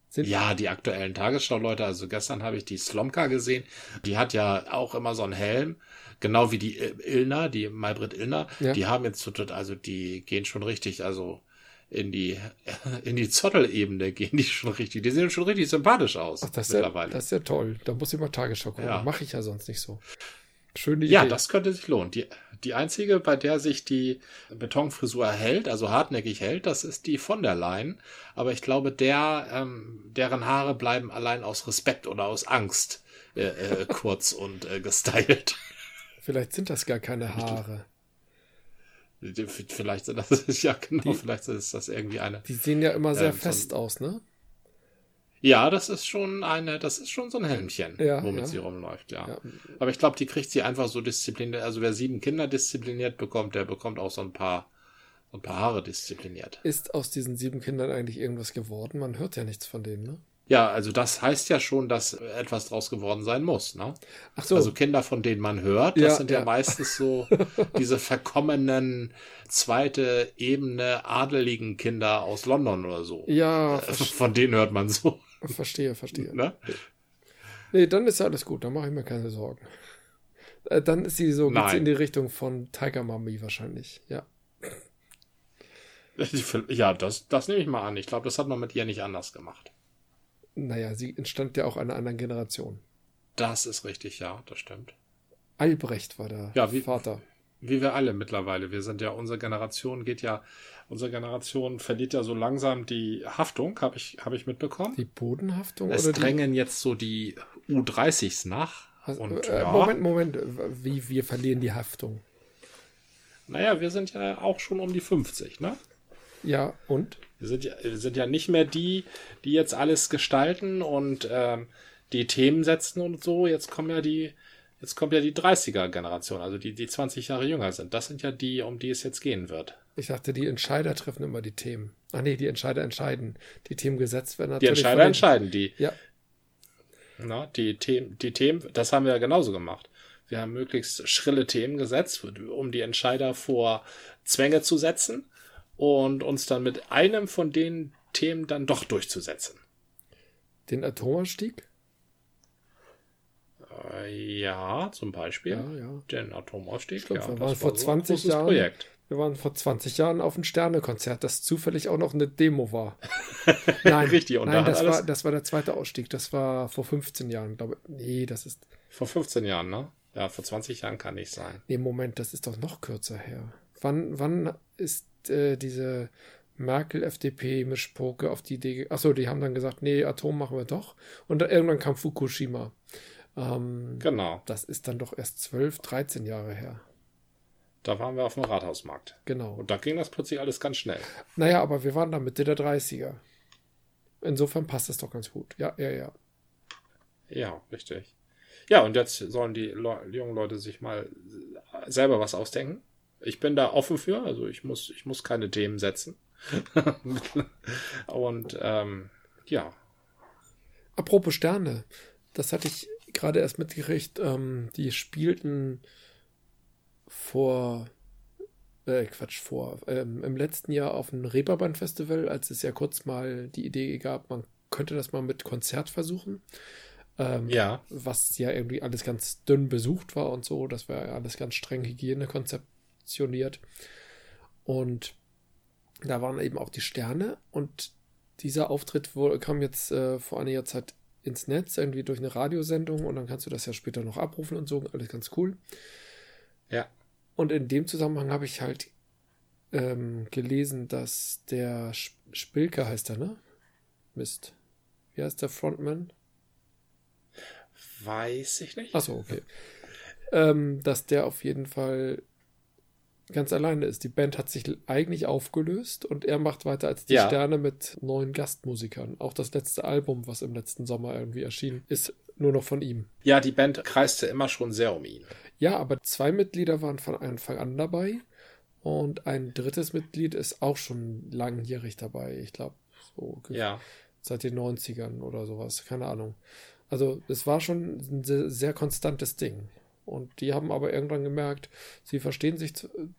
[SPEAKER 3] Sind ja, die aktuellen Tagesschau-Leute, also gestern habe ich die Slomka gesehen, die hat ja auch immer so einen Helm, genau wie die Ilna, die Malbrit Ilna, ja. die haben jetzt, also die gehen schon richtig, also in die, in die Zottelebene gehen die schon richtig, die sehen schon richtig sympathisch aus
[SPEAKER 1] Ach, das mittlerweile. Ja, das ist ja toll, da muss ich mal Tagesschau gucken, ja. mache ich ja sonst nicht so.
[SPEAKER 3] Schöne Idee. Ja, das könnte sich lohnen. Die, die einzige, bei der sich die Betonfrisur hält, also hartnäckig hält, das ist die von der Leyen. Aber ich glaube, der, ähm, deren Haare bleiben allein aus Respekt oder aus Angst äh, äh, kurz und äh, gestylt.
[SPEAKER 1] Vielleicht sind das gar keine Haare.
[SPEAKER 3] Vielleicht sind das, ja genau, die, vielleicht ist das irgendwie eine.
[SPEAKER 1] Die sehen ja immer sehr ähm, fest so aus, ne?
[SPEAKER 3] Ja, das ist schon eine, das ist schon so ein Helmchen, ja, womit ja. sie rumläuft, ja. ja. Aber ich glaube, die kriegt sie einfach so diszipliniert. Also wer sieben Kinder diszipliniert bekommt, der bekommt auch so ein paar, so ein paar Haare diszipliniert.
[SPEAKER 1] Ist aus diesen sieben Kindern eigentlich irgendwas geworden? Man hört ja nichts von denen, ne?
[SPEAKER 3] Ja, also das heißt ja schon, dass etwas draus geworden sein muss, ne? Ach so. Also Kinder, von denen man hört, das ja, sind ja, ja meistens so diese verkommenen zweite Ebene adeligen Kinder aus London oder so.
[SPEAKER 1] Ja.
[SPEAKER 3] Äh, von denen hört man so.
[SPEAKER 1] Verstehe, verstehe. Ne? Nee, dann ist alles gut, dann mache ich mir keine Sorgen. Äh, dann ist sie so geht's in die Richtung von Tiger Mummy wahrscheinlich, ja.
[SPEAKER 3] Ja, das, das nehme ich mal an. Ich glaube, das hat man mit ihr nicht anders gemacht.
[SPEAKER 1] Naja, sie entstand ja auch einer anderen Generation.
[SPEAKER 3] Das ist richtig, ja, das stimmt.
[SPEAKER 1] Albrecht war der ja, wie, Vater.
[SPEAKER 3] Wie wir alle mittlerweile. Wir sind ja, unsere Generation geht ja, unsere Generation verliert ja so langsam die Haftung, habe ich, hab ich mitbekommen.
[SPEAKER 1] Die Bodenhaftung?
[SPEAKER 3] Es drängen die... jetzt so die U30s nach.
[SPEAKER 1] Also, und, äh, ja. Moment, Moment, wie wir verlieren die Haftung?
[SPEAKER 3] Naja, wir sind ja auch schon um die 50, ne?
[SPEAKER 1] Ja, und?
[SPEAKER 3] Wir sind ja, wir sind ja nicht mehr die, die jetzt alles gestalten und ähm, die Themen setzen und so. Jetzt kommen ja die, jetzt kommt ja die 30er-Generation, also die, die 20 Jahre jünger sind. Das sind ja die, um die es jetzt gehen wird.
[SPEAKER 1] Ich dachte, die Entscheider treffen immer die Themen. Ah nee, die Entscheider entscheiden. Die Themen gesetzt werden
[SPEAKER 3] natürlich. Die Entscheider entscheiden, die. Ja. Na, die Themen, die Themen, das haben wir ja genauso gemacht. Wir haben möglichst schrille Themen gesetzt, um die Entscheider vor Zwänge zu setzen und uns dann mit einem von den Themen dann doch durchzusetzen.
[SPEAKER 1] Den Atomausstieg?
[SPEAKER 3] Äh, ja, zum Beispiel.
[SPEAKER 1] Ja, ja.
[SPEAKER 3] Den Atomausstieg.
[SPEAKER 1] Stimmt, ja, wir waren vor war 20 so Jahren. Projekt. Wir waren vor 20 Jahren auf ein Sternekonzert, das zufällig auch noch eine Demo war. Nein, Richtig, und nein da das, war, das war der zweite Ausstieg. Das war vor 15 Jahren, glaube ich. Nee, das ist.
[SPEAKER 3] Vor 15 Jahren, ne? Ja, vor 20 Jahren kann nicht sein.
[SPEAKER 1] Nee, Moment, das ist doch noch kürzer her. Wann, wann ist äh, diese Merkel-FDP-Mischpoke auf die Idee. Achso, die haben dann gesagt, nee, Atom machen wir doch. Und dann, irgendwann kam Fukushima. Ähm,
[SPEAKER 3] genau.
[SPEAKER 1] Das ist dann doch erst 12, 13 Jahre her.
[SPEAKER 3] Da waren wir auf dem Rathausmarkt.
[SPEAKER 1] Genau.
[SPEAKER 3] Und da ging das plötzlich alles ganz schnell.
[SPEAKER 1] Naja, aber wir waren da Mitte der 30er. Insofern passt es doch ganz gut. Ja, ja, ja.
[SPEAKER 3] Ja, richtig. Ja, und jetzt sollen die, Le jungen Leute sich mal selber was ausdenken. Ich bin da offen für, also ich muss, ich muss keine Themen setzen. und ähm, ja.
[SPEAKER 1] Apropos Sterne, das hatte ich gerade erst mitgekriegt. Ähm, die spielten vor, äh, Quatsch, vor, ähm, im letzten Jahr auf dem Reeperbahn Festival, als es ja kurz mal die Idee gab, man könnte das mal mit Konzert versuchen. Ähm,
[SPEAKER 3] ja.
[SPEAKER 1] Was ja irgendwie alles ganz dünn besucht war und so. Das war ja alles ganz streng Hygienekonzept positioniert. Und da waren eben auch die Sterne und dieser Auftritt kam jetzt äh, vor einiger Zeit ins Netz, irgendwie durch eine Radiosendung und dann kannst du das ja später noch abrufen und so, alles ganz cool.
[SPEAKER 3] Ja.
[SPEAKER 1] Und in dem Zusammenhang habe ich halt ähm, gelesen, dass der Spilke heißt er, ne? Mist. Wie heißt der Frontman?
[SPEAKER 3] Weiß ich nicht.
[SPEAKER 1] Achso, okay. ähm, dass der auf jeden Fall ganz alleine ist. Die Band hat sich eigentlich aufgelöst und er macht weiter als die ja. Sterne mit neuen Gastmusikern. Auch das letzte Album, was im letzten Sommer irgendwie erschien, ist nur noch von ihm.
[SPEAKER 3] Ja, die Band kreiste immer schon sehr um ihn.
[SPEAKER 1] Ja, aber zwei Mitglieder waren von Anfang an dabei und ein drittes Mitglied ist auch schon langjährig dabei. Ich glaube, so
[SPEAKER 3] ja.
[SPEAKER 1] seit den 90ern oder sowas. Keine Ahnung. Also, es war schon ein sehr, sehr konstantes Ding. Und die haben aber irgendwann gemerkt, sie verstehen sich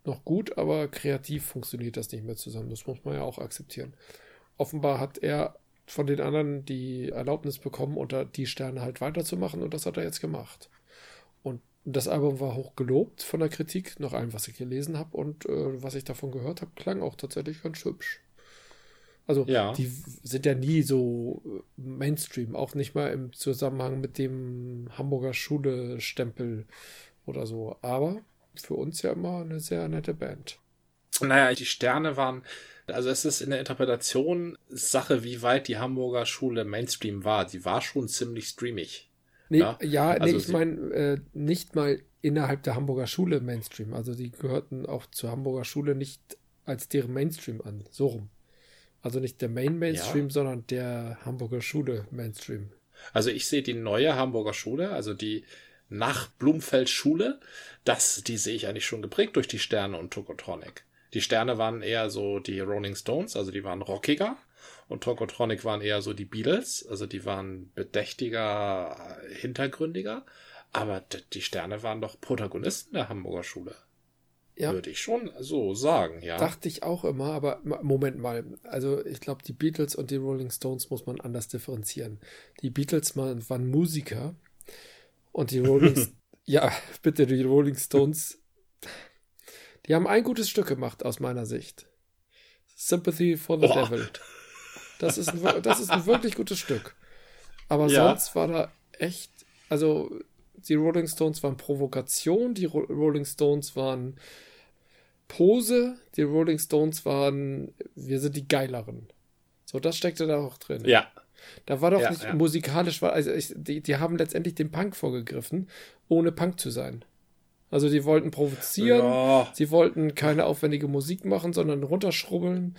[SPEAKER 1] noch gut, aber kreativ funktioniert das nicht mehr zusammen. Das muss man ja auch akzeptieren. Offenbar hat er von den anderen die Erlaubnis bekommen, unter die Sterne halt weiterzumachen und das hat er jetzt gemacht. Und das Album war hoch gelobt von der Kritik, nach allem, was ich gelesen habe und äh, was ich davon gehört habe, klang auch tatsächlich ganz hübsch. Also ja. die sind ja nie so äh, Mainstream, auch nicht mal im Zusammenhang mit dem Hamburger Schule-Stempel oder so. Aber für uns ja immer eine sehr nette Band.
[SPEAKER 3] Naja, die Sterne waren, also es ist in der Interpretation Sache, wie weit die Hamburger Schule Mainstream war. Sie war schon ziemlich streamig.
[SPEAKER 1] Nee, ja, ja also nee, ich meine äh, nicht mal innerhalb der Hamburger Schule Mainstream. Also die gehörten auch zur Hamburger Schule nicht als deren Mainstream an. So rum. Also nicht der Main Mainstream, ja. sondern der Hamburger Schule Mainstream.
[SPEAKER 3] Also ich sehe die neue Hamburger Schule, also die nach Blumfeld Schule, das, die sehe ich eigentlich schon geprägt durch die Sterne und Tokotronic. Die Sterne waren eher so die Rolling Stones, also die waren rockiger. Und Tokotronic waren eher so die Beatles, also die waren bedächtiger, hintergründiger. Aber die Sterne waren doch Protagonisten der Hamburger Schule. Ja. Würde ich schon so sagen, ja.
[SPEAKER 1] Dachte ich auch immer, aber Moment mal. Also ich glaube, die Beatles und die Rolling Stones muss man anders differenzieren. Die Beatles waren Musiker und die Rolling Ja, bitte, die Rolling Stones, die haben ein gutes Stück gemacht aus meiner Sicht. Sympathy for the oh. Devil. Das ist, ein, das ist ein wirklich gutes Stück. Aber ja. sonst war da echt, also die Rolling Stones waren Provokation, die Ro Rolling Stones waren Pose, die Rolling Stones waren, wir sind die geileren. So, das steckte da auch drin.
[SPEAKER 3] Ja.
[SPEAKER 1] Da war doch ja, nicht ja. musikalisch, also ich, die, die haben letztendlich den Punk vorgegriffen, ohne Punk zu sein. Also die wollten provozieren, ja. sie wollten keine aufwendige Musik machen, sondern runterschrubbeln.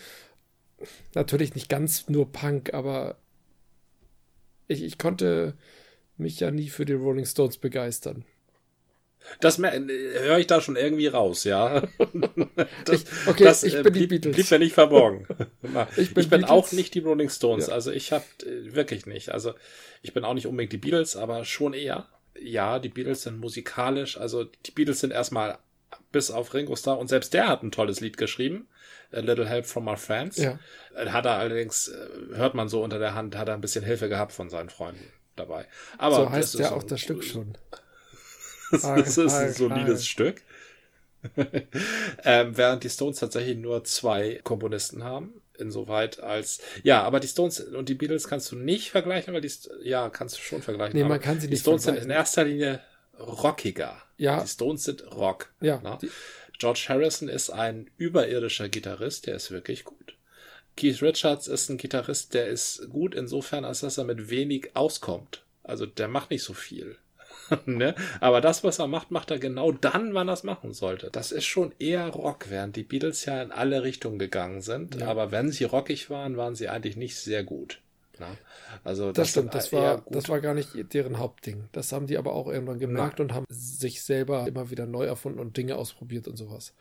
[SPEAKER 1] Natürlich nicht ganz nur Punk, aber ich, ich konnte mich ja nie für die Rolling Stones begeistern.
[SPEAKER 3] Das höre ich da schon irgendwie raus, ja.
[SPEAKER 1] Das, ich, okay, das, ich äh, bin die Beatles.
[SPEAKER 3] Blieb mir nicht verborgen. ich bin, ich bin auch nicht die Rolling Stones. Ja. Also ich habe äh, wirklich nicht. Also ich bin auch nicht unbedingt die Beatles, aber schon eher. Ja, die Beatles sind musikalisch. Also die Beatles sind erstmal bis auf Ringo Starr und selbst der hat ein tolles Lied geschrieben. A Little Help from Our Friends. Ja. Äh, hat er allerdings, hört man so unter der Hand, hat er ein bisschen Hilfe gehabt von seinen Freunden dabei. Aber
[SPEAKER 1] so heißt ja auch das Stück schon.
[SPEAKER 3] das ist ein solides Stück. ähm, während die Stones tatsächlich nur zwei Komponisten haben. Insoweit als, ja, aber die Stones und die Beatles kannst du nicht vergleichen, weil die, ja, kannst du schon vergleichen.
[SPEAKER 1] Nee, man kann sie
[SPEAKER 3] nicht Die Stones sind in erster Linie rockiger.
[SPEAKER 1] Ja.
[SPEAKER 3] Die Stones sind Rock.
[SPEAKER 1] Ja. Ne?
[SPEAKER 3] George Harrison ist ein überirdischer Gitarrist, der ist wirklich gut. Keith Richards ist ein Gitarrist, der ist gut insofern, als dass er mit wenig auskommt. Also der macht nicht so viel. ne? Aber das, was er macht, macht er genau dann, wann er es machen sollte. Das ist schon eher Rock, während die Beatles ja in alle Richtungen gegangen sind. Ja. Aber wenn sie rockig waren, waren sie eigentlich nicht sehr gut. Na? Ne? Also
[SPEAKER 1] das, das stimmt, das war, das war gar nicht deren Hauptding. Das haben die aber auch irgendwann gemerkt ja. und haben sich selber immer wieder neu erfunden und Dinge ausprobiert und sowas.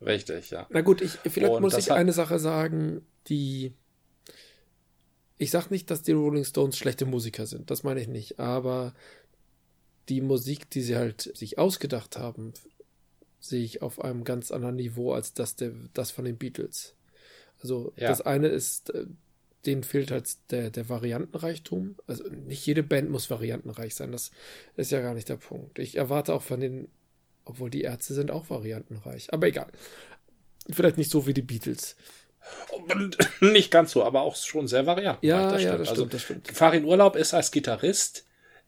[SPEAKER 3] Richtig, ja.
[SPEAKER 1] Na gut, ich, vielleicht und muss ich eine Sache sagen, die. Ich sag nicht, dass die Rolling Stones schlechte Musiker sind, das meine ich nicht, aber die Musik, die sie halt sich ausgedacht haben, sehe ich auf einem ganz anderen Niveau als das, der, das von den Beatles. Also ja. das eine ist, äh, denen fehlt halt der, der Variantenreichtum. Also nicht jede Band muss variantenreich sein, das ist ja gar nicht der Punkt. Ich erwarte auch von den, obwohl die Ärzte sind auch variantenreich, aber egal. Vielleicht nicht so wie die Beatles.
[SPEAKER 3] Nicht ganz so, aber auch schon sehr variantenreich.
[SPEAKER 1] Ja, das ja, das stimmt, also, das stimmt.
[SPEAKER 3] Farin Urlaub ist als Gitarrist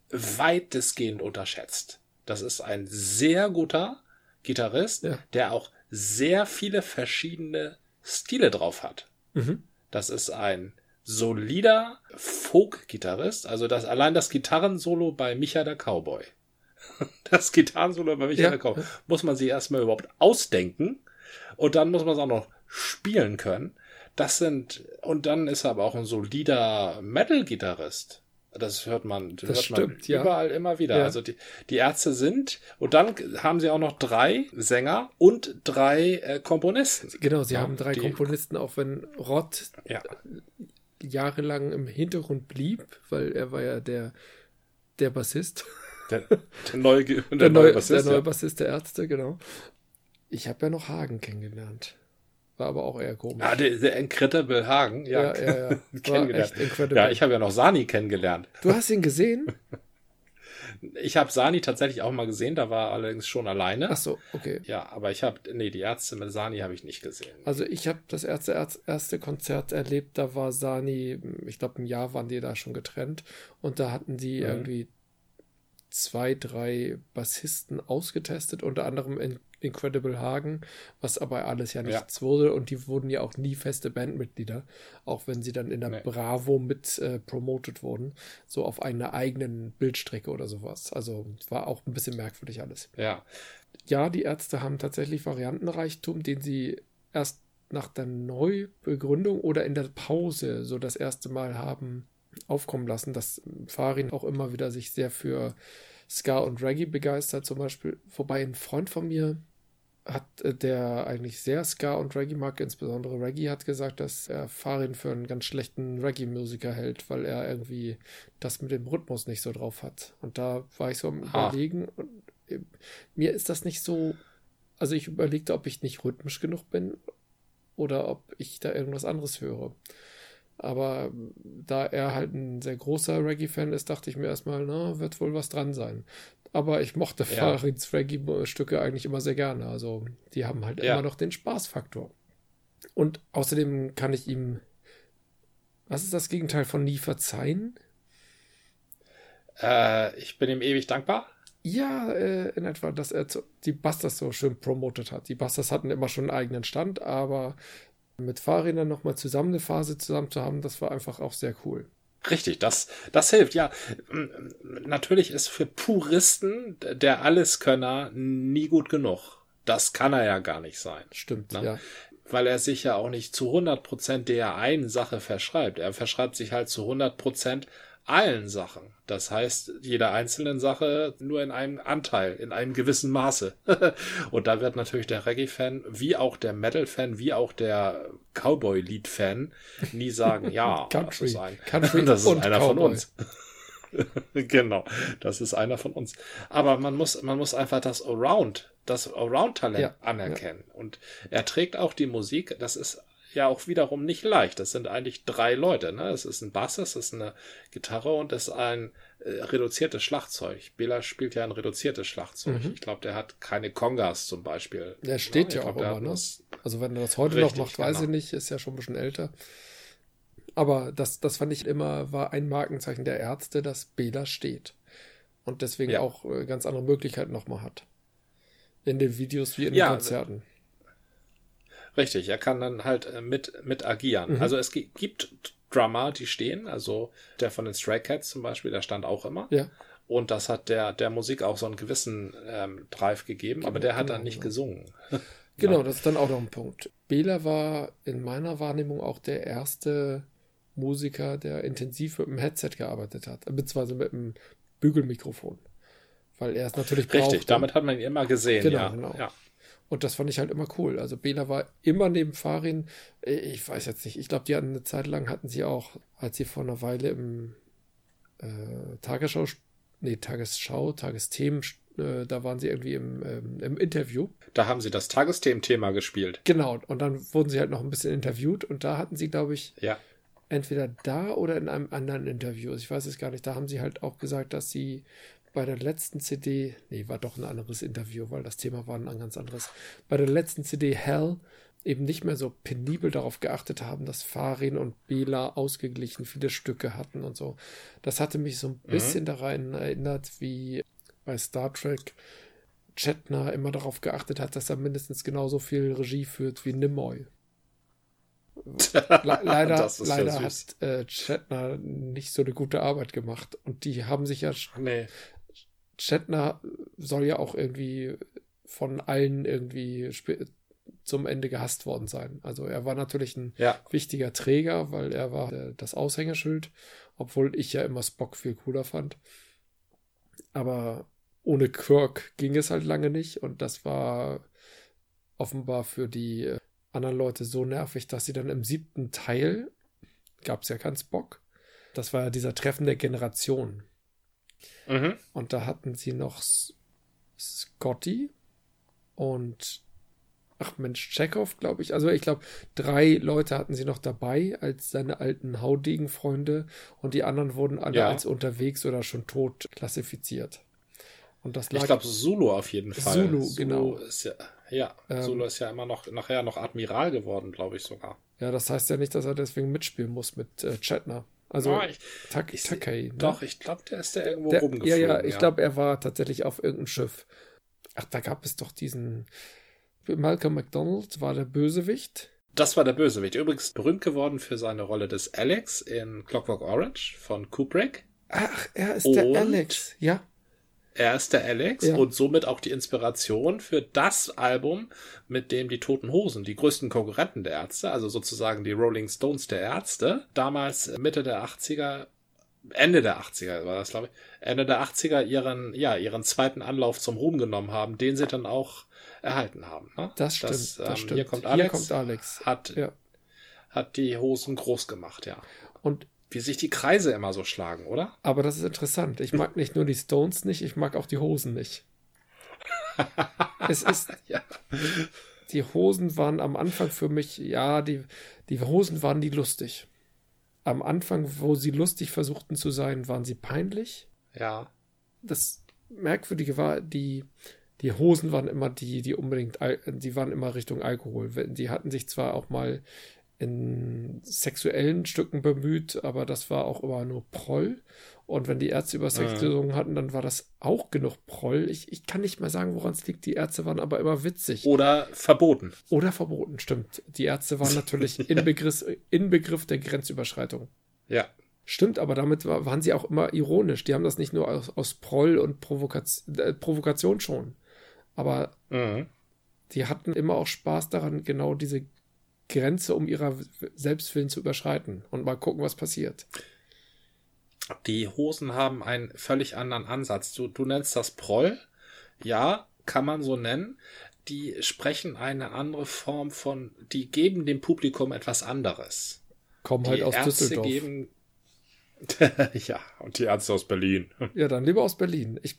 [SPEAKER 3] weitestgehend unterschätzt. Das ist ein sehr guter Gitarrist, ja. der auch sehr viele verschiedene Stile drauf hat. Mhm. Das ist ein solider Folk-Gitarrist, also das, allein das Gitarrensolo bei Micha der Cowboy. Das Gitarrensolo bei Micha ja. der Cowboy muss man sich erstmal überhaupt ausdenken und dann muss man es auch noch spielen können. Das sind, und dann ist er aber auch ein solider Metal-Gitarrist. Das hört man, das hört stimmt, man ja. überall immer wieder. Ja. Also die, die Ärzte sind, und dann haben sie auch noch drei Sänger und drei äh, Komponisten.
[SPEAKER 1] Genau, sie ja, haben drei Komponisten, auch wenn Rott ja. jahrelang im Hintergrund blieb, weil er war ja der, der Bassist.
[SPEAKER 3] Der, der neue, der,
[SPEAKER 1] Der,
[SPEAKER 3] neue
[SPEAKER 1] neue,
[SPEAKER 3] Bassist.
[SPEAKER 1] der neue. Bassist der Ärzte, genau. Ich habe ja noch Hagen kennengelernt. War aber auch eher komisch.
[SPEAKER 3] Ah, der, der Incredible Hagen, ja.
[SPEAKER 1] ja, ja, ja.
[SPEAKER 3] Kennengelernt. Ja, ich habe ja noch Sani kennengelernt.
[SPEAKER 1] du hast ihn gesehen?
[SPEAKER 3] Ich habe Sani tatsächlich auch mal gesehen, da war er allerdings schon alleine.
[SPEAKER 1] Ach so, okay.
[SPEAKER 3] Ja, aber ich habe, nee, die Ärzte mit Sani habe ich nicht gesehen.
[SPEAKER 1] Also ich habe das erste, erste Konzert erlebt, da war Sani, ich glaube ein Jahr waren die da schon getrennt und da hatten die
[SPEAKER 3] Mhm.
[SPEAKER 1] irgendwie zwei, drei Bassisten ausgetestet, unter anderem in Incredible Hagen, was aber alles ja nichts wurde und die wurden ja auch nie feste Bandmitglieder, auch wenn sie dann in der
[SPEAKER 3] Nee.
[SPEAKER 1] Bravo mit äh, promoted wurden, so auf einer eigenen Bildstrecke oder sowas. Also war auch ein bisschen merkwürdig alles
[SPEAKER 3] Ja,
[SPEAKER 1] ja, die Ärzte haben tatsächlich Variantenreichtum, den sie erst nach der Neubegründung oder in der Pause so das erste Mal haben aufkommen lassen, dass Farin auch immer wieder sich sehr für Ska und Reggae begeistert, zum Beispiel. Wobei ein Freund von mir hat, äh, der eigentlich sehr Ska und Reggae mag, insbesondere Reggae, hat gesagt, dass er Farin für einen ganz schlechten Reggae-Musiker hält, weil er irgendwie das mit dem Rhythmus nicht so drauf hat. Und da war ich so am
[SPEAKER 3] Ah.
[SPEAKER 1] Überlegen und äh, mir ist das nicht so. Also ich überlegte, ob ich nicht rhythmisch genug bin oder ob ich da irgendwas anderes höre. Aber da er halt ein sehr großer Reggae-Fan ist, dachte ich mir erstmal, na, wird wohl was dran sein. Aber ich mochte
[SPEAKER 3] Ja.
[SPEAKER 1] Farins Reggae-Stücke eigentlich immer sehr gerne. Also die haben halt
[SPEAKER 3] Ja.
[SPEAKER 1] immer noch den Spaßfaktor. Und außerdem kann ich ihm. Was ist das Gegenteil von nie verzeihen?
[SPEAKER 3] äh, ich bin ihm ewig dankbar.
[SPEAKER 1] Ja, äh, in etwa, dass er zu, die Busters so schön promotet hat. Die Busters hatten immer schon einen eigenen Stand, aber mit Fahrrädern nochmal zusammen eine Phase zusammen zu haben, das war einfach auch sehr cool.
[SPEAKER 3] Richtig, das, das hilft, ja. Natürlich ist für Puristen der Alleskönner nie gut genug. Das kann er ja gar nicht sein.
[SPEAKER 1] Stimmt,
[SPEAKER 3] Na?
[SPEAKER 1] ja.
[SPEAKER 3] Weil er sich ja auch nicht zu 100% der einen Sache verschreibt. Er verschreibt sich halt zu 100% allen Sachen. Das heißt, jeder einzelnen Sache nur in einem Anteil, in einem gewissen Maße. Und da wird natürlich der Reggae-Fan, wie auch der Metal-Fan, wie auch der Cowboy-Lied-Fan nie sagen, ja, das
[SPEAKER 1] Country.
[SPEAKER 3] ist, ein,
[SPEAKER 1] Country
[SPEAKER 3] das ist
[SPEAKER 1] und
[SPEAKER 3] einer von
[SPEAKER 1] Cowboy.
[SPEAKER 3] uns. genau, das ist einer von uns. Aber man muss, man muss einfach das Around, das Around-Talent
[SPEAKER 1] Ja,
[SPEAKER 3] anerkennen. Und er trägt auch die Musik, das ist ja auch wiederum nicht leicht. Das sind eigentlich drei Leute. Ne? Es ist ein Bass, es ist eine Gitarre und es ist ein äh, reduziertes Schlagzeug. Bela spielt ja ein reduziertes Schlagzeug.
[SPEAKER 1] Mhm.
[SPEAKER 3] Ich glaube, der hat keine Congas zum Beispiel.
[SPEAKER 1] Der steht
[SPEAKER 3] ich
[SPEAKER 1] ja
[SPEAKER 3] glaub,
[SPEAKER 1] auch immer, ne? Also wenn er das heute
[SPEAKER 3] Richtig,
[SPEAKER 1] noch macht, weiß
[SPEAKER 3] genau.
[SPEAKER 1] ich nicht, ist ja schon ein bisschen älter. Aber das, das fand ich immer, war ein Markenzeichen der Ärzte, dass Bela steht. Und deswegen
[SPEAKER 3] Ja.
[SPEAKER 1] auch äh, ganz andere Möglichkeiten nochmal hat. In den Videos wie in den
[SPEAKER 3] Ja,
[SPEAKER 1] Konzerten.
[SPEAKER 3] Richtig, er kann dann halt äh, mit, mit agieren.
[SPEAKER 1] Mhm.
[SPEAKER 3] Also es gi- gibt Drummer, die stehen, also der von den Stray Cats zum Beispiel, der stand auch immer.
[SPEAKER 1] Ja.
[SPEAKER 3] Und das hat der, der Musik auch so einen gewissen ähm, Drive gegeben, aber der hat
[SPEAKER 1] genau,
[SPEAKER 3] dann nicht
[SPEAKER 1] genau.
[SPEAKER 3] gesungen.
[SPEAKER 1] Genau, das ist dann auch noch ein Punkt. Bela war in meiner Wahrnehmung auch der erste Musiker, der intensiv mit dem Headset gearbeitet hat, beziehungsweise mit dem Bügelmikrofon. Weil er es natürlich
[SPEAKER 3] Richtig,
[SPEAKER 1] brauchte.
[SPEAKER 3] damit hat man ihn immer gesehen,
[SPEAKER 1] Genau,
[SPEAKER 3] ja.
[SPEAKER 1] genau.
[SPEAKER 3] ja.
[SPEAKER 1] Und das fand ich halt immer cool. Also Bela war immer neben Farin. Äh, Ich weiß jetzt nicht. Ich glaube, die hatten eine Zeit lang hatten sie auch, als sie vor einer Weile im äh, Tagesschau, nee, Tagesschau, Tagesthemen, äh, da waren sie irgendwie im, ähm, im Interview.
[SPEAKER 3] Da haben sie das Tagesthementhema gespielt.
[SPEAKER 1] Genau. Und dann wurden sie halt noch ein bisschen interviewt und da hatten sie, glaube ich,
[SPEAKER 3] Ja.
[SPEAKER 1] entweder da oder in einem anderen Interview, ich weiß es gar nicht, da haben sie halt auch gesagt, dass sie bei der letzten CD, nee, war doch ein anderes Interview, weil das Thema war ein ganz anderes, bei der letzten CD Hell eben nicht mehr so penibel darauf geachtet haben, dass Farin und Bela ausgeglichen viele Stücke hatten und so. Das hatte mich so ein bisschen daran erinnert, wie bei Star Trek Chetner immer darauf geachtet hat, dass er mindestens genauso viel Regie führt wie Nimoy. Le leider
[SPEAKER 3] ja
[SPEAKER 1] leider
[SPEAKER 3] süß.
[SPEAKER 1] hat äh, Shatner nicht so eine gute Arbeit gemacht. Und die haben sich ja.
[SPEAKER 3] Nee.
[SPEAKER 1] Shatner soll ja auch irgendwie von allen irgendwie zum Ende gehasst worden sein. Also er war natürlich ein
[SPEAKER 3] Ja.
[SPEAKER 1] wichtiger Träger, weil er war äh, das Aushängeschild, obwohl ich ja immer Spock viel cooler fand. Aber ohne Kirk ging es halt lange nicht und das war offenbar für die äh, anderen Leute so nervig, dass sie dann im siebten Teil gab es ja keinen Spock. Das war ja dieser Treffen der Generation.
[SPEAKER 3] Mhm.
[SPEAKER 1] Und da hatten sie noch Scotty und ach Mensch, Chekhov, glaube ich. Also ich glaube, drei Leute hatten sie noch dabei als seine alten Haudegen-Freunde und die anderen wurden alle
[SPEAKER 3] Ja.
[SPEAKER 1] als unterwegs oder schon tot klassifiziert. Und das lag
[SPEAKER 3] Ich glaube, Zulu auf jeden Fall.
[SPEAKER 1] Zulu, genau.
[SPEAKER 3] Ist ja, ja
[SPEAKER 1] Ähm,
[SPEAKER 3] Zulu ist ja immer noch nachher noch Admiral geworden, glaube ich sogar.
[SPEAKER 1] Ja, das heißt ja nicht, dass er deswegen mitspielen muss mit äh, Chetner. Also
[SPEAKER 3] Ah, ich,
[SPEAKER 1] Tak
[SPEAKER 3] ich-
[SPEAKER 1] Takei. Ne?
[SPEAKER 3] Doch, ich glaube, der ist da irgendwo
[SPEAKER 1] Der, ja,
[SPEAKER 3] rumgeflogen.
[SPEAKER 1] ja, ich glaube, er war tatsächlich auf irgendeinem Schiff. Ach, da gab es doch diesen Malcolm McDonald war der Bösewicht.
[SPEAKER 3] Das war der Bösewicht. Übrigens berühmt geworden für seine Rolle des Alex in Clockwork Orange von Kubrick.
[SPEAKER 1] Ach, er ist
[SPEAKER 3] Und?
[SPEAKER 1] der Alex. Ja,
[SPEAKER 3] Er ist der Alex
[SPEAKER 1] Ja.
[SPEAKER 3] und somit auch die Inspiration für das Album, mit dem die Toten Hosen, die größten Konkurrenten der Ärzte, also sozusagen die Rolling Stones der Ärzte, damals Mitte der 80er, Ende der 80er war das, glaube ich, Ende der 80er ihren, ja, ihren zweiten Anlauf zum Ruhm genommen haben, den sie dann auch erhalten haben. Ne?
[SPEAKER 1] das stimmt. Das,
[SPEAKER 3] ähm,
[SPEAKER 1] stimmt.
[SPEAKER 3] Hier kommt Alex,
[SPEAKER 1] kommt Alex.
[SPEAKER 3] Hat,
[SPEAKER 1] Ja.
[SPEAKER 3] hat die Hosen groß gemacht, ja.
[SPEAKER 1] Und
[SPEAKER 3] Wie sich die Kreise immer so schlagen, oder?
[SPEAKER 1] aber das ist interessant. Ich mag nicht nur die Stones nicht, ich mag auch die Hosen nicht. es ist
[SPEAKER 3] Ja.
[SPEAKER 1] die Hosen waren am Anfang für mich, ja, die, die Hosen waren die lustig. Am Anfang, wo sie lustig versuchten zu sein, waren sie peinlich.
[SPEAKER 3] Ja.
[SPEAKER 1] Das Merkwürdige war, die, die Hosen waren immer die, die unbedingt, die waren immer Richtung Alkohol. Die hatten sich zwar auch mal in sexuellen Stücken bemüht, aber das war auch immer nur Proll. Und wenn die Ärzte über Sex
[SPEAKER 3] Mhm.
[SPEAKER 1] gesungen hatten, dann war das auch genug Proll. Ich, ich kann nicht mehr sagen, woran es liegt. Die Ärzte waren aber immer witzig.
[SPEAKER 3] Oder verboten.
[SPEAKER 1] Oder verboten, stimmt. Die Ärzte waren natürlich Inbegriff, Inbegriff der Grenzüberschreitung.
[SPEAKER 3] Ja.
[SPEAKER 1] Stimmt, aber damit war, waren sie auch immer ironisch. Die haben das nicht nur aus, aus Proll und Provokation, äh, Provokation schon. Aber
[SPEAKER 3] Mhm.
[SPEAKER 1] die hatten immer auch Spaß daran, genau diese Grenze um ihrer Selbstwillen zu überschreiten und mal gucken, was passiert.
[SPEAKER 3] Die Hosen haben einen völlig anderen Ansatz. Du, du nennst das Proll. Ja, kann man so nennen. Die sprechen eine andere Form von, die geben dem Publikum etwas anderes.
[SPEAKER 1] Kommen
[SPEAKER 3] Die
[SPEAKER 1] halt aus
[SPEAKER 3] Ärzte
[SPEAKER 1] Düsseldorf.
[SPEAKER 3] geben. ja, und die Ärzte aus Berlin.
[SPEAKER 1] Ja, dann lieber aus Berlin. Ich,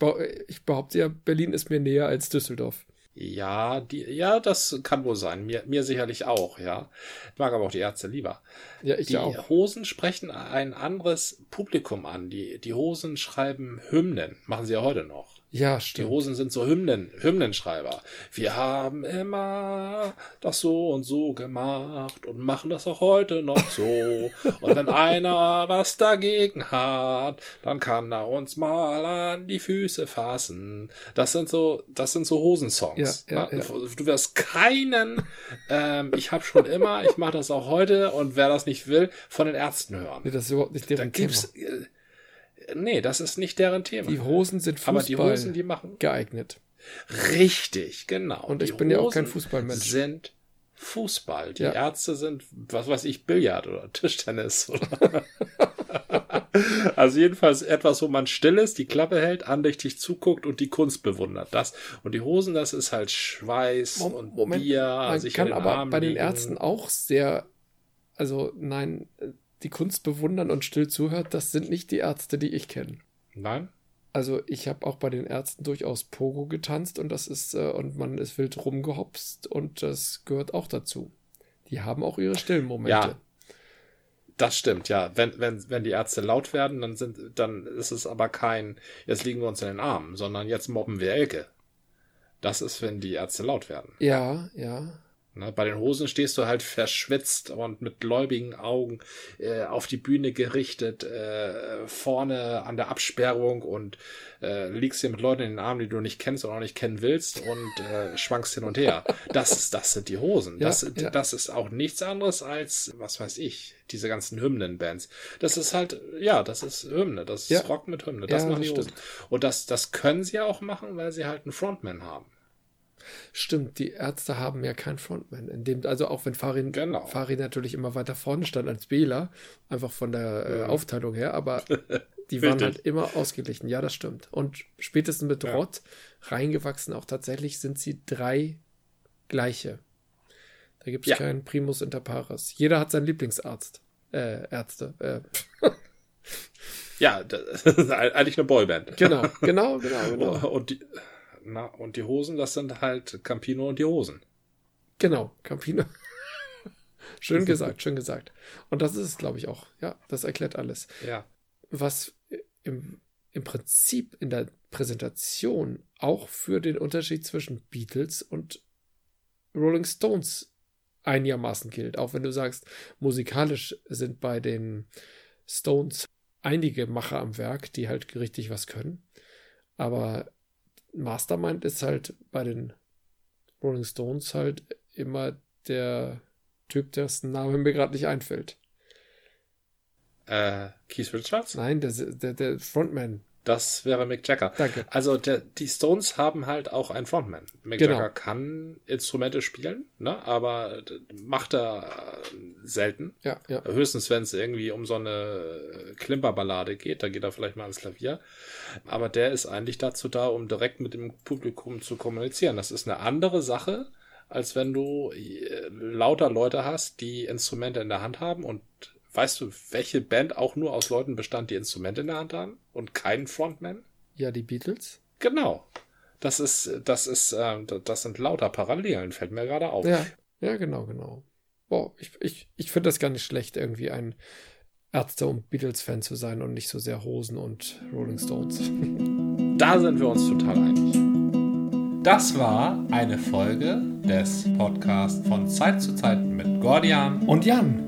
[SPEAKER 1] ich behaupte ja, Berlin ist mir näher als Düsseldorf.
[SPEAKER 3] Ja, die, ja, das kann wohl sein. Mir, mir sicherlich auch, ja. Ich mag aber auch die Ärzte lieber.
[SPEAKER 1] Ja, ich
[SPEAKER 3] Die
[SPEAKER 1] auch.
[SPEAKER 3] Hosen sprechen ein anderes Publikum an. Die, die Hosen schreiben Hymnen. Machen sie ja heute noch.
[SPEAKER 1] Ja,
[SPEAKER 3] Die
[SPEAKER 1] stimmt.
[SPEAKER 3] Hosen sind so Hymnen, Hymnenschreiber. Wir haben immer das so und so gemacht und machen das auch heute noch so. und wenn einer was dagegen hat, dann kann er uns mal an die Füße fassen. Das sind so, das sind so Hosensongs.
[SPEAKER 1] Ja, ja, ja.
[SPEAKER 3] Du wirst keinen, ähm, ich habe schon immer, ich mache das auch heute und wer das nicht will, von den Ärzten hören.
[SPEAKER 1] Nee, das ist überhaupt nicht
[SPEAKER 3] Da
[SPEAKER 1] deren Thema.
[SPEAKER 3] gibt's, äh, nee, das ist nicht deren Thema.
[SPEAKER 1] Die Hosen sind Fußball
[SPEAKER 3] Aber die Hosen, die machen
[SPEAKER 1] geeignet.
[SPEAKER 3] Richtig, genau.
[SPEAKER 1] Und ich
[SPEAKER 3] Die
[SPEAKER 1] bin ja auch kein
[SPEAKER 3] Hosen
[SPEAKER 1] Fußballmensch.
[SPEAKER 3] Sind Fußball. Die
[SPEAKER 1] Ja.
[SPEAKER 3] Ärzte sind, was weiß ich, Billard oder Tischtennis. Oder also jedenfalls etwas, wo man still ist, die Klappe hält, andächtig zuguckt und die Kunst bewundert. Das und die Hosen, das ist halt Schweiß
[SPEAKER 1] Mom-
[SPEAKER 3] und
[SPEAKER 1] Moment,
[SPEAKER 3] Bier.
[SPEAKER 1] Man
[SPEAKER 3] sich
[SPEAKER 1] kann aber
[SPEAKER 3] Armen
[SPEAKER 1] bei den
[SPEAKER 3] liegen.
[SPEAKER 1] Ärzten auch sehr, also nein, die Kunst bewundern und still zuhört, das sind nicht die Ärzte, die ich kenne.
[SPEAKER 3] Nein?
[SPEAKER 1] Also ich habe auch bei den Ärzten durchaus Pogo getanzt und das ist, äh, und man ist wild rumgehopst und das gehört auch dazu. Die haben auch ihre stillen Momente.
[SPEAKER 3] Ja. Das stimmt, ja. Wenn, wenn, wenn die Ärzte laut werden, dann sind, dann ist es aber kein, jetzt liegen wir uns in den Armen, sondern jetzt mobben wir Elke. Das ist, wenn die Ärzte laut werden.
[SPEAKER 1] Ja, ja.
[SPEAKER 3] Ne, bei den Hosen stehst du halt verschwitzt und mit gläubigen Augen äh, auf die Bühne gerichtet, äh, vorne an der Absperrung und äh, liegst hier mit Leuten in den Armen, die du nicht kennst und auch nicht kennen willst und äh, schwankst hin und her. Das, ist, das sind die Hosen. Das,
[SPEAKER 1] ja.
[SPEAKER 3] das ist auch nichts anderes als, was weiß ich, diese ganzen Hymnenbands. Das ist halt, ja, das ist Hymne, das ist
[SPEAKER 1] Ja.
[SPEAKER 3] Rock mit Hymne. Das machen
[SPEAKER 1] das
[SPEAKER 3] die Hosen. Und das, das können sie auch machen, weil sie halt einen Frontman haben.
[SPEAKER 1] Stimmt, die Ärzte haben ja keinen Frontman. In dem, also auch wenn Farin,
[SPEAKER 3] Genau.
[SPEAKER 1] Farin natürlich immer weiter vorne stand als Bela, einfach von der äh. Aufteilung her, aber die waren halt immer ausgeglichen. Ja, das stimmt. Und spätestens mit
[SPEAKER 3] Ja.
[SPEAKER 1] Rott reingewachsen, auch tatsächlich sind sie drei gleiche. Da gibt es
[SPEAKER 3] Ja.
[SPEAKER 1] keinen Primus inter pares. Jeder hat seinen Lieblingsarzt. Äh, Ärzte. Äh.
[SPEAKER 3] Ja, das ist eigentlich eine Boyband.
[SPEAKER 1] Genau, genau, genau, genau.
[SPEAKER 3] Und die, na, und die Hosen, das sind halt Campino und die Hosen.
[SPEAKER 1] Genau, Campino. schön gesagt, schön gesagt. Und das ist es, glaube ich, auch. Ja, das erklärt alles.
[SPEAKER 3] Ja.
[SPEAKER 1] Was im, im Prinzip in der Präsentation auch für den Unterschied zwischen Beatles und Rolling Stones einigermaßen gilt. Auch wenn du sagst, musikalisch sind bei den Stones einige Macher am Werk, die halt richtig was können. Aber Mastermind ist halt bei den Rolling Stones halt immer der Typ, dessen Name mir gerade nicht einfällt.
[SPEAKER 3] Äh, Keith Richards?
[SPEAKER 1] Nein, der, der, der Frontman.
[SPEAKER 3] Das wäre Mick Jagger.
[SPEAKER 1] Danke.
[SPEAKER 3] Also der, die Stones haben halt auch einen Frontman. Mick
[SPEAKER 1] Genau.
[SPEAKER 3] Jagger kann Instrumente spielen, ne? aber macht er äh, selten.
[SPEAKER 1] Ja, ja.
[SPEAKER 3] Höchstens, wenn es irgendwie um so eine Klimperballade geht, da geht er vielleicht mal ans Klavier. Aber der ist eigentlich dazu da, um direkt mit dem Publikum zu kommunizieren. Das ist eine andere Sache, als wenn du äh, lauter Leute hast, die Instrumente in der Hand haben und weißt du, welche Band auch nur aus Leuten bestand, die Instrumente in der Hand haben und keinen Frontman?
[SPEAKER 1] Ja, die Beatles.
[SPEAKER 3] Genau. Das ist, das ist, ähm, das sind lauter Parallelen, fällt mir gerade auf.
[SPEAKER 1] Ja, ja, genau, genau. Boah, ich, ich, ich finde das gar nicht schlecht, irgendwie ein Ärzte- und Beatles-Fan zu sein und nicht so sehr Hosen und Rolling Stones.
[SPEAKER 3] Da sind wir uns total einig.
[SPEAKER 2] Das war eine Folge des Podcasts von Zeit zu Zeit mit Gordian.
[SPEAKER 1] Und Jan,